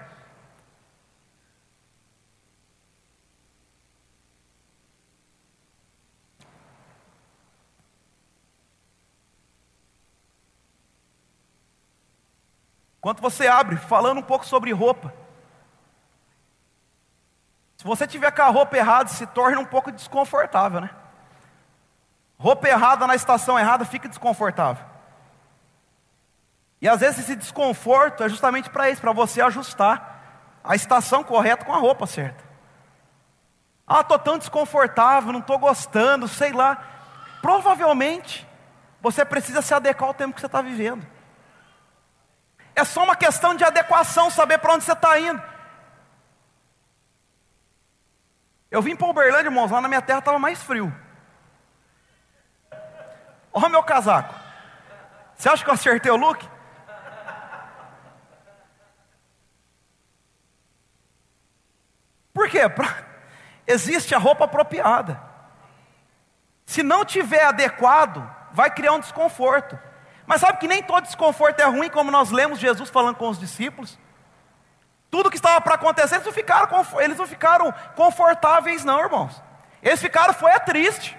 A: Enquanto você abre, falando um pouco sobre roupa. Se você tiver com a roupa errada, se torna um pouco desconfortável, né? Roupa errada na estação errada fica desconfortável. E às vezes esse desconforto é justamente para isso, para você ajustar a estação correta com a roupa certa. Ah, estou tão desconfortável, não estou gostando, sei lá. Provavelmente você precisa se adequar ao tempo que você está vivendo. É só uma questão de adequação, saber para onde você está indo. Eu vim para Uberlândia, irmãos, lá na minha terra estava mais frio. Olha o meu casaco. Você acha que eu acertei o look? Por quê? Pra... Existe a roupa apropriada. Se não tiver adequado, vai criar um desconforto. Mas sabe que nem todo desconforto é ruim, como nós lemos Jesus falando com os discípulos. Tudo que estava para acontecer, eles não, ficaram, eles não ficaram confortáveis, não, irmãos. Eles ficaram, foi é triste.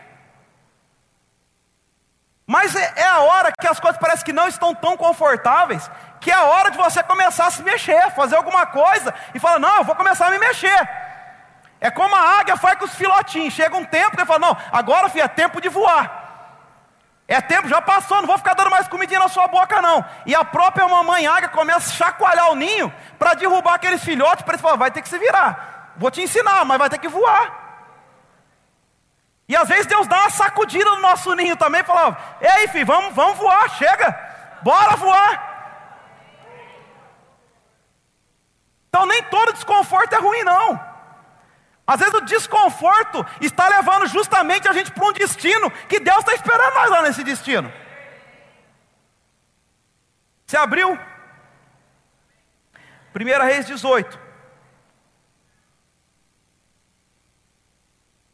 A: Mas é, é a hora que as coisas parecem que não estão tão confortáveis, que é a hora de você começar a se mexer, fazer alguma coisa e falar: Não, eu vou começar a me mexer. É como a águia faz com os filotinhos. Chega um tempo que ele fala: Não, agora filho, é tempo de voar. É tempo, já passou, não vou ficar sua boca, não. E a própria mamãe águia começa a chacoalhar o ninho para derrubar aqueles filhotes, para eles falar, vai ter que se virar. Vou te ensinar, mas vai ter que voar. E às vezes Deus dá uma sacudida no nosso ninho também, fala, ei filho, vamos, vamos voar, chega, bora voar. Então nem todo desconforto é ruim, não. Às vezes o desconforto está levando justamente a gente para um destino que Deus está esperando nós lá nesse destino. Você abriu? 1 Reis 18.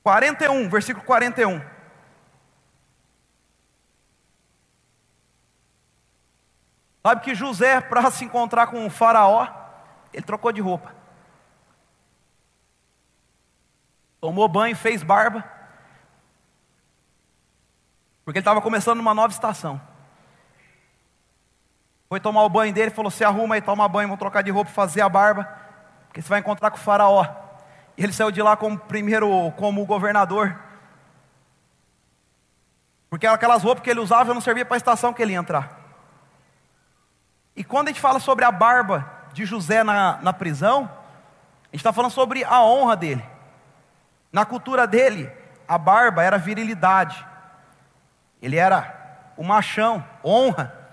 A: 41, versículo 41. Sabe que José, para se encontrar com o faraó, ele trocou de roupa. tomou banho, fez barba, porque ele estava começando uma nova estação. Foi tomar o banho dele, falou: Se arruma aí, toma banho, vou trocar de roupa, fazer a barba, porque você vai encontrar com o Faraó. E ele saiu de lá como primeiro, como governador, porque aquelas roupas que ele usava não servia para a estação que ele ia entrar. E quando a gente fala sobre a barba de José na, na prisão, a gente está falando sobre a honra dele. Na cultura dele, a barba era virilidade. Ele era o machão, honra.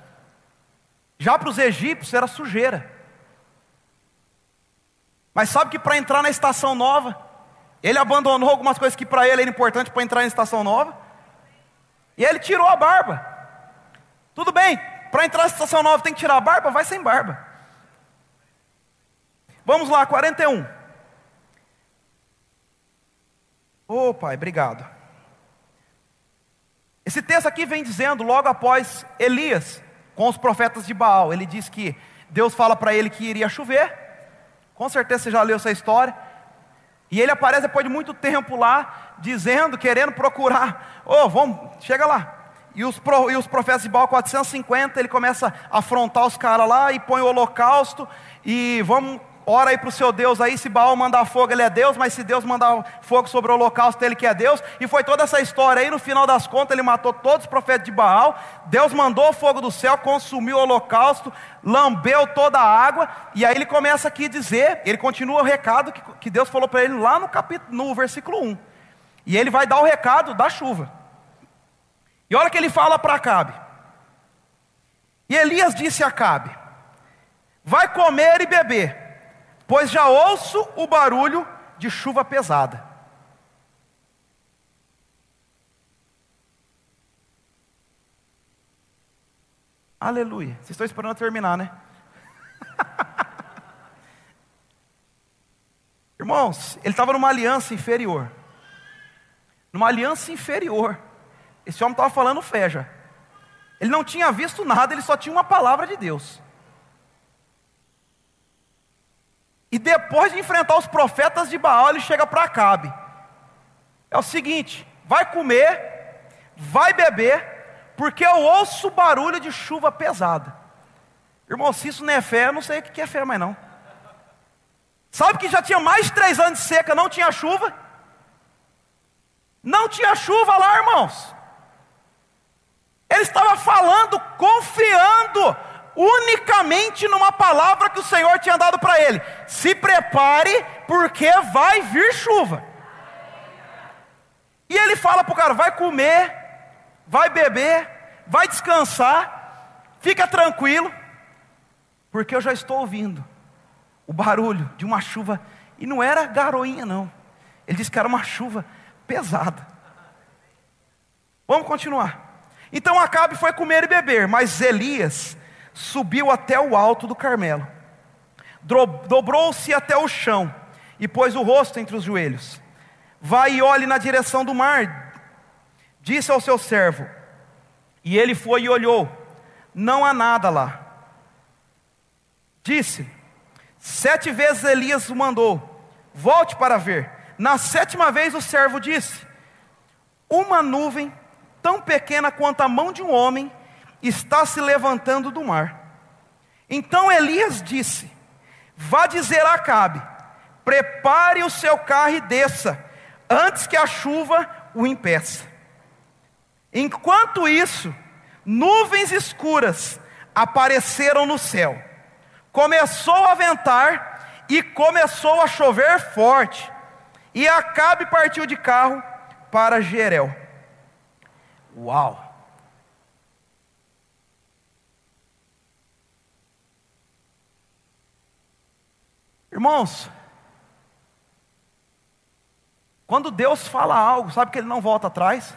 A: Já para os egípcios era sujeira. Mas sabe que para entrar na estação nova, ele abandonou algumas coisas que para ele era importante para entrar na estação nova. E ele tirou a barba. Tudo bem, para entrar na estação nova tem que tirar a barba? Vai sem barba. Vamos lá, 41. Ô oh, Pai, obrigado. Esse texto aqui vem dizendo, logo após Elias, com os profetas de Baal, ele diz que Deus fala para ele que iria chover. Com certeza você já leu essa história. E ele aparece depois de muito tempo lá, dizendo, querendo procurar. Ô, oh, vamos, chega lá. E os, pro, e os profetas de Baal 450, ele começa a afrontar os caras lá e põe o holocausto. E vamos ora aí para o seu Deus aí, se Baal mandar fogo, ele é Deus, mas se Deus mandar fogo sobre o holocausto, ele que é Deus, e foi toda essa história aí, no final das contas, ele matou todos os profetas de Baal, Deus mandou o fogo do céu, consumiu o holocausto, lambeu toda a água, e aí ele começa aqui a dizer, ele continua o recado que, que Deus falou para ele lá no capítulo, no versículo 1, e ele vai dar o recado da chuva, e olha que ele fala para Acabe, e Elias disse a Acabe, vai comer e beber, pois já ouço o barulho de chuva pesada. Aleluia. Vocês estão esperando terminar, né? Irmãos, ele estava numa aliança inferior. Numa aliança inferior. Esse homem estava falando fé já. Ele não tinha visto nada, ele só tinha uma palavra de Deus. E depois de enfrentar os profetas de Baal, ele chega para Acabe. É o seguinte: vai comer, vai beber, porque eu ouço barulho de chuva pesada. Irmão, se isso não é fé, eu não sei o que é fé mais não. Sabe que já tinha mais de três anos de seca, não tinha chuva? Não tinha chuva lá, irmãos. Ele estava falando, confiando unicamente numa palavra que o Senhor tinha dado para ele: se prepare, porque vai vir chuva. E ele fala para o cara: vai comer, vai beber, vai descansar, fica tranquilo, porque eu já estou ouvindo o barulho de uma chuva, e não era garoinha, não, ele disse que era uma chuva pesada. Vamos continuar. Então Acabe foi comer e beber, mas Elias subiu até o alto do Carmelo, dobrou-se até o chão e pôs o rosto entre os joelhos. Vai e olhe na direção do mar, disse ao seu servo. E ele foi e olhou, não há nada lá. Disse: Sete vezes Elias o mandou: Volte para ver. Na sétima vez o servo disse: Uma nuvem, tão pequena quanto a mão de um homem, está se levantando do mar. Então Elias disse: Vá dizer a Acabe: Prepare o seu carro e desça, antes que a chuva o impeça. Enquanto isso, nuvens escuras apareceram no céu. Começou a ventar e começou a chover forte. E Acabe partiu de carro para Jerel. Uau! Irmãos, quando Deus fala algo, sabe que Ele não volta atrás?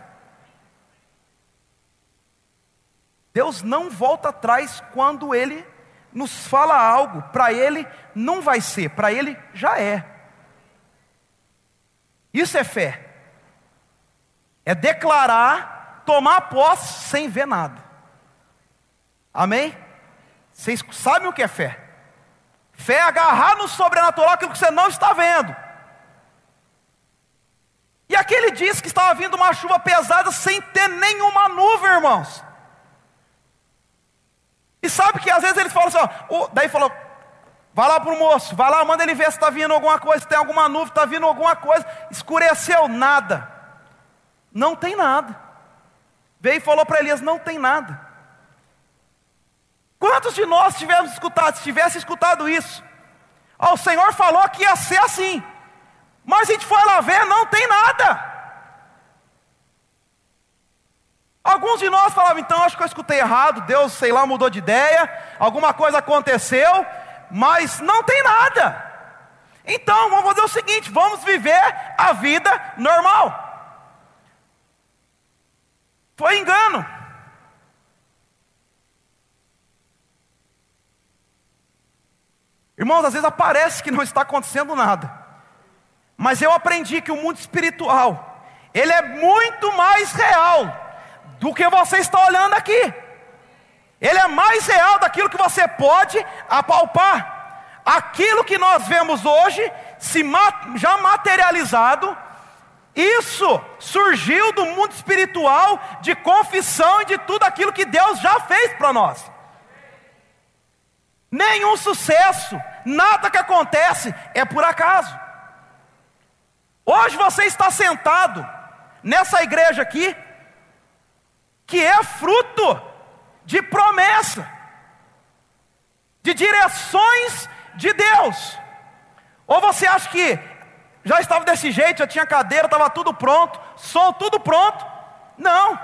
A: Deus não volta atrás quando Ele nos fala algo, para Ele não vai ser, para Ele já é. Isso é fé, é declarar, tomar posse sem ver nada. Amém? Vocês sabem o que é fé? Fé é agarrar no sobrenatural aquilo que você não está vendo. E aqui ele disse que estava vindo uma chuva pesada sem ter nenhuma nuvem, irmãos. E sabe que às vezes eles falam assim, ó, daí falou, vai lá para o moço, vai lá, manda ele ver se está vindo alguma coisa, se tem alguma nuvem, está vindo alguma coisa. Escureceu, nada. Não tem nada. Veio e falou para Elias, não tem nada. Quantos de nós tivemos escutado, se tivesse escutado isso? O Senhor falou que ia ser assim. Mas a gente foi lá ver, não tem nada. Alguns de nós falavam, então acho que eu escutei errado, Deus, sei lá, mudou de ideia, alguma coisa aconteceu, mas não tem nada. Então vamos fazer o seguinte: vamos viver a vida normal. Foi engano. Irmãos, às vezes aparece que não está acontecendo nada, mas eu aprendi que o mundo espiritual, ele é muito mais real do que você está olhando aqui. Ele é mais real daquilo que você pode apalpar. Aquilo que nós vemos hoje, se já materializado, isso surgiu do mundo espiritual, de confissão e de tudo aquilo que Deus já fez para nós. Nenhum sucesso, nada que acontece é por acaso. Hoje você está sentado nessa igreja aqui, que é fruto de promessa, de direções de Deus. Ou você acha que já estava desse jeito, já tinha cadeira, estava tudo pronto, som tudo pronto? Não.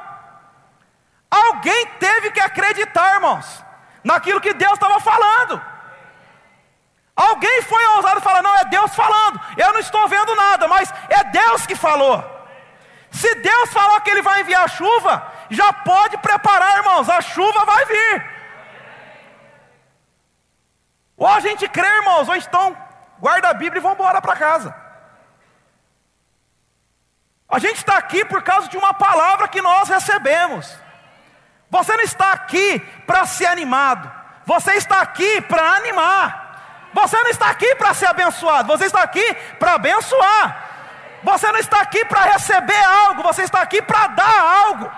A: Alguém teve que acreditar, irmãos, naquilo que Deus estava falando. Alguém foi ousado falar: não, é Deus falando, eu não estou vendo nada, mas é Deus que falou. Se Deus falou que Ele vai enviar chuva, já pode preparar, irmãos, a chuva vai vir. Ou a gente crê, irmãos, ou então guarda a Bíblia e vão embora para casa. A gente está aqui por causa de uma palavra que nós recebemos. Você não está aqui para ser animado, você está aqui para animar. Você não está aqui para ser abençoado, você está aqui para abençoar. Você não está aqui para receber algo, você está aqui para dar algo.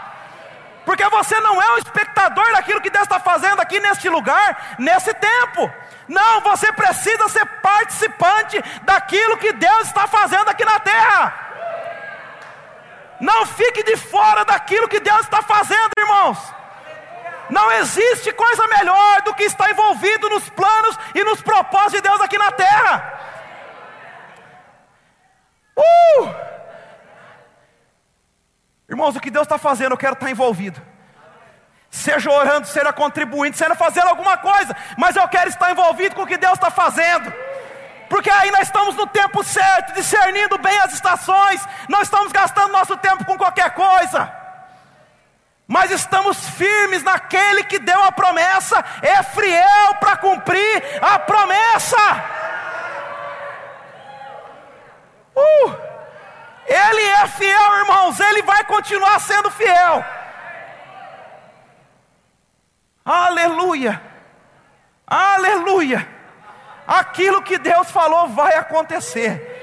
A: Porque você não é um espectador daquilo que Deus está fazendo aqui neste lugar, nesse tempo. Não, você precisa ser participante daquilo que Deus está fazendo aqui na terra. Não fique de fora daquilo que Deus está fazendo, irmãos. Não existe coisa melhor do que estar envolvido nos planos e nos propósitos de Deus aqui na terra. Uh! Irmãos, o que Deus está fazendo, eu quero estar envolvido. Seja orando, seja contribuindo, seja fazendo alguma coisa, mas eu quero estar envolvido com o que Deus está fazendo. Porque aí nós estamos no tempo certo, discernindo bem as estações, não estamos gastando nosso tempo com qualquer coisa, mas estamos firmes naquele que deu a promessa, é fiel para cumprir a promessa. Uh! Ele é fiel, irmãos, ele vai continuar sendo fiel. Aleluia, aleluia. aquilo que Deus falou vai acontecer.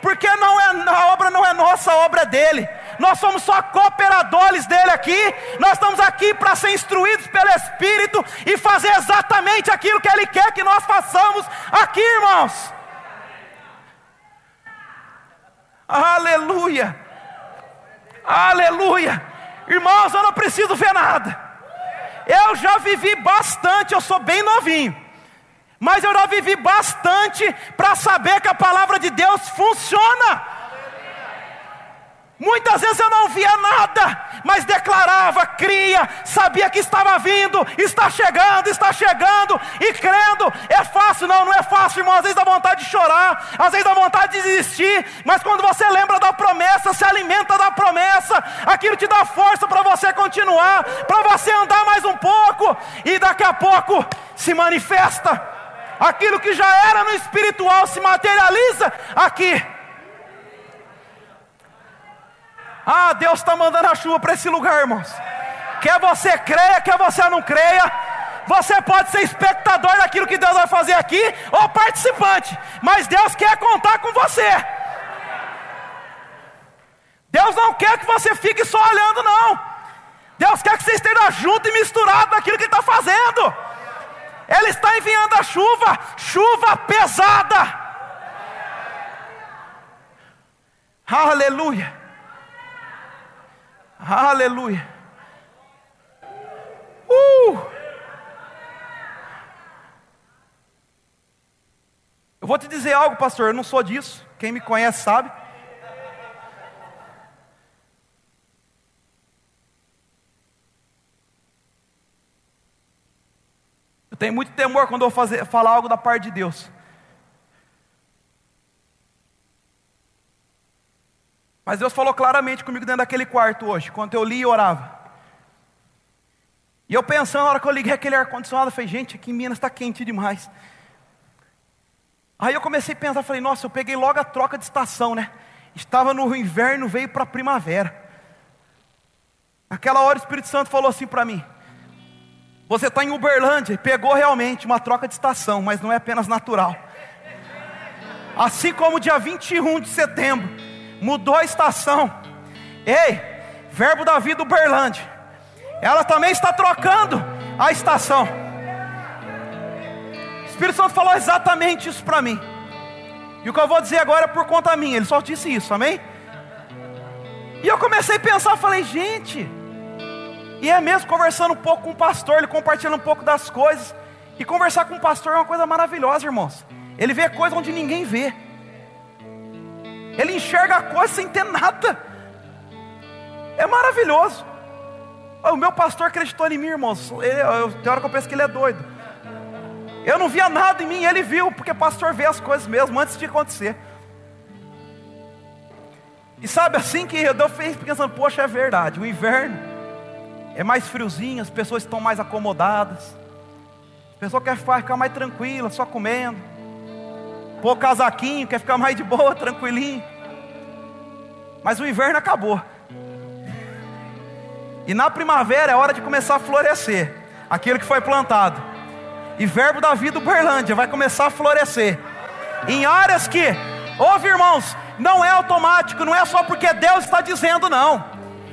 A: Porque não é, a obra não é nossa, a obra é dele. Nós somos só cooperadores dele aqui. Nós estamos aqui para ser instruídos pelo Espírito e fazer exatamente aquilo que ele quer que nós façamos aqui, irmãos. Aleluia. Aleluia. Irmãos, eu não preciso ver nada. Eu já vivi bastante, eu sou bem novinho. Mas eu já vivi bastante para saber que a palavra de Deus funciona. Muitas vezes eu não via nada, mas declarava, cria, sabia que estava vindo, está chegando, está chegando, e crendo. É fácil? Não, não é fácil, irmão. Às vezes dá vontade de chorar, às vezes dá vontade de desistir, mas quando você lembra da promessa, se alimenta da promessa, aquilo te dá força para você continuar, para você andar mais um pouco, e daqui a pouco se manifesta. Aquilo que já era no espiritual se materializa aqui. Ah, Deus está mandando a chuva para esse lugar, irmãos. Quer você creia, quer você não creia. Você pode ser espectador daquilo que Deus vai fazer aqui ou participante, mas Deus quer contar com você. Deus não quer que você fique só olhando, não. Deus quer que você esteja junto e misturado naquilo que Ele está fazendo. Ele está enviando a chuva, chuva pesada. Aleluia. Aleluia. Uh! Eu vou te dizer algo, pastor, eu não sou disso. Quem me conhece sabe. Eu tenho muito temor quando eu vou fazer, falar algo da parte de Deus. Mas Deus falou claramente comigo dentro daquele quarto hoje, quando eu li e orava. E eu pensando, na hora que eu liguei aquele ar-condicionado, falei, gente, aqui em Minas está quente demais. Aí eu comecei a pensar, falei, nossa, eu peguei logo a troca de estação, né? Estava no inverno, veio para a primavera. Naquela hora o Espírito Santo falou assim para mim: Você está em Uberlândia pegou realmente uma troca de estação, mas não é apenas natural. Assim como dia 21 de setembro, mudou a estação. Ei, verbo da vida Uberlândia. Ela também está trocando a estação. O Espírito Santo falou exatamente isso para mim. E o que eu vou dizer agora é por conta minha. Ele só disse isso, amém? E eu comecei a pensar, falei, gente, e é mesmo conversando um pouco com o pastor, ele compartilhando um pouco das coisas. E conversar com o pastor é uma coisa maravilhosa, irmãos. Ele vê coisa onde ninguém vê. Ele enxerga a coisa sem ter nada. É maravilhoso. O meu pastor acreditou em mim, irmãos. Ele, eu, tem hora que eu penso que ele é doido. Eu não via nada em mim, ele viu, porque pastor vê as coisas mesmo antes de acontecer. E sabe assim que eu fiz pensando, poxa, é verdade, o inverno é mais friozinho, as pessoas estão mais acomodadas, a pessoa quer ficar mais tranquila, só comendo pôr casaquinho, quer ficar mais de boa, tranquilinho. Mas o inverno acabou. E na primavera é hora de começar a florescer aquilo que foi plantado. E verbo da vida Uberlândia vai começar a florescer. Em áreas que, ouve irmãos, não é automático, não é só porque Deus está dizendo, não.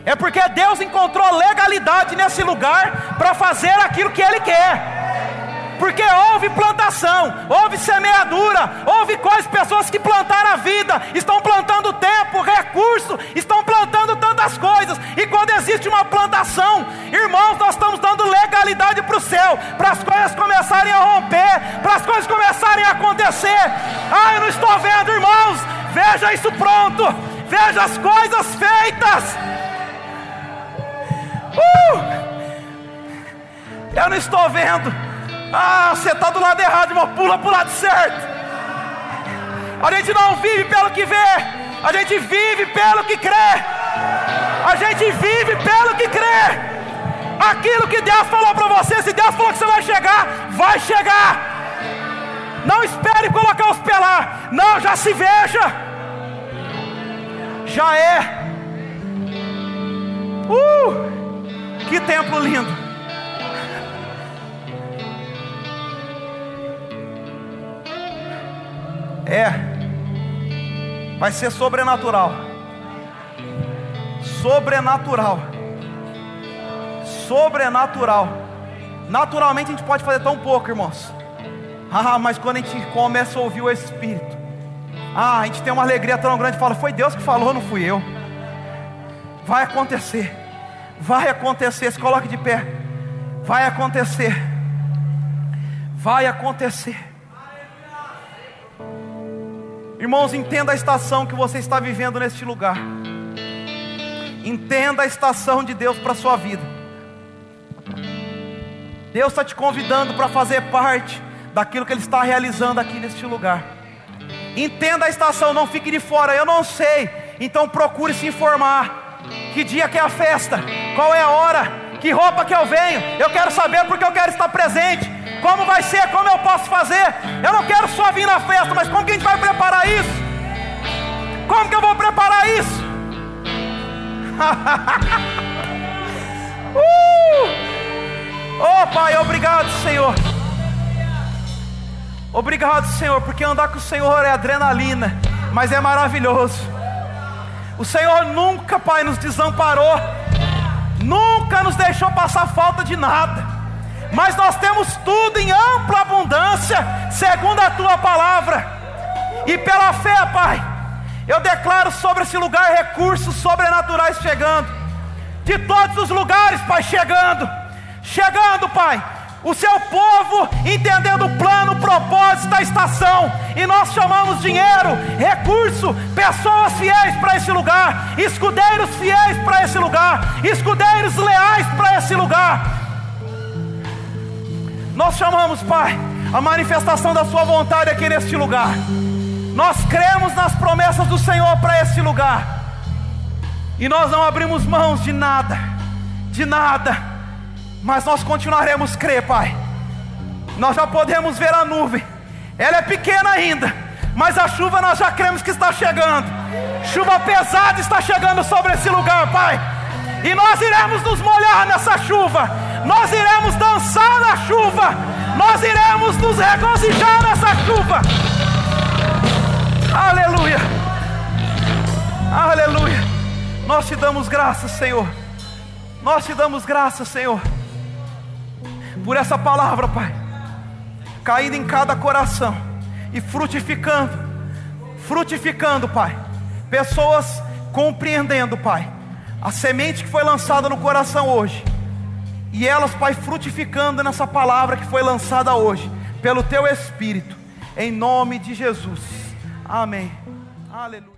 A: É porque Deus encontrou legalidade nesse lugar para fazer aquilo que Ele quer porque houve plantação, houve semeadura, houve coisas, pessoas que plantaram a vida, estão plantando tempo, recurso, estão plantando tantas coisas, e quando existe uma plantação, irmãos, nós estamos dando legalidade para o céu, para as coisas começarem a romper, para as coisas começarem a acontecer. Ah, eu não estou vendo, irmãos, veja isso pronto, veja as coisas feitas. Uh! Eu não estou vendo ah, você está do lado errado, irmão. Pula para o lado certo. A gente não vive pelo que vê, a gente vive pelo que crê. A gente vive pelo que crê. Aquilo que Deus falou para você, se Deus falou que você vai chegar, vai chegar. Não espere colocar os lá. Não, já se veja. Já é. Uh, que templo lindo. É, vai ser sobrenatural. Sobrenatural. Sobrenatural. Naturalmente a gente pode fazer tão pouco, irmãos. Ah, mas quando a gente começa a ouvir o Espírito, ah, a gente tem uma alegria tão grande, fala, foi Deus que falou, não fui eu. Vai acontecer, vai acontecer, se coloque de pé, vai acontecer, vai acontecer. Irmãos, entenda a estação que você está vivendo neste lugar. Entenda a estação de Deus para a sua vida. Deus está te convidando para fazer parte daquilo que Ele está realizando aqui neste lugar. Entenda a estação, não fique de fora. Eu não sei, então procure se informar. Que dia que é a festa? Qual é a hora? Que roupa que eu venho? Eu quero saber porque eu quero estar presente. Como vai ser? Como eu posso fazer? Eu não quero só vir na festa, mas como que a gente vai preparar isso? Como que eu vou preparar isso? uh! Oh Pai, obrigado, Senhor. Obrigado, Senhor, porque andar com o Senhor é adrenalina, mas é maravilhoso. O Senhor nunca, Pai, nos desamparou, nunca nos deixou passar falta de nada, mas nós temos tudo em ampla abundância, segundo a tua palavra, e pela fé, Pai, eu declaro sobre esse lugar recursos sobrenaturais chegando, de todos os lugares, Pai, chegando chegando, Pai. O seu povo entendendo o plano, o propósito da estação, e nós chamamos dinheiro, recurso, pessoas fiéis para esse lugar, escudeiros fiéis para esse lugar, escudeiros leais para esse lugar. Nós chamamos, Pai, a manifestação da Sua vontade aqui neste lugar. Nós cremos nas promessas do Senhor para esse lugar, e nós não abrimos mãos de nada, de nada mas nós continuaremos crer, Pai. Nós já podemos ver a nuvem, ela é pequena ainda, mas a chuva nós já cremos que está chegando. Chuva pesada está chegando sobre esse lugar, Pai. E nós iremos nos molhar nessa chuva, nós iremos dançar na chuva, nós iremos nos regozijar nessa chuva. Aleluia, aleluia. Nós te damos graças, Senhor. Nós te damos graças, Senhor por essa palavra, Pai, caindo em cada coração e frutificando, frutificando, Pai, pessoas compreendendo, Pai, a semente que foi lançada no coração hoje, e elas, Pai, frutificando nessa palavra que foi lançada hoje, pelo Teu Espírito, em nome de Jesus, amém, aleluia.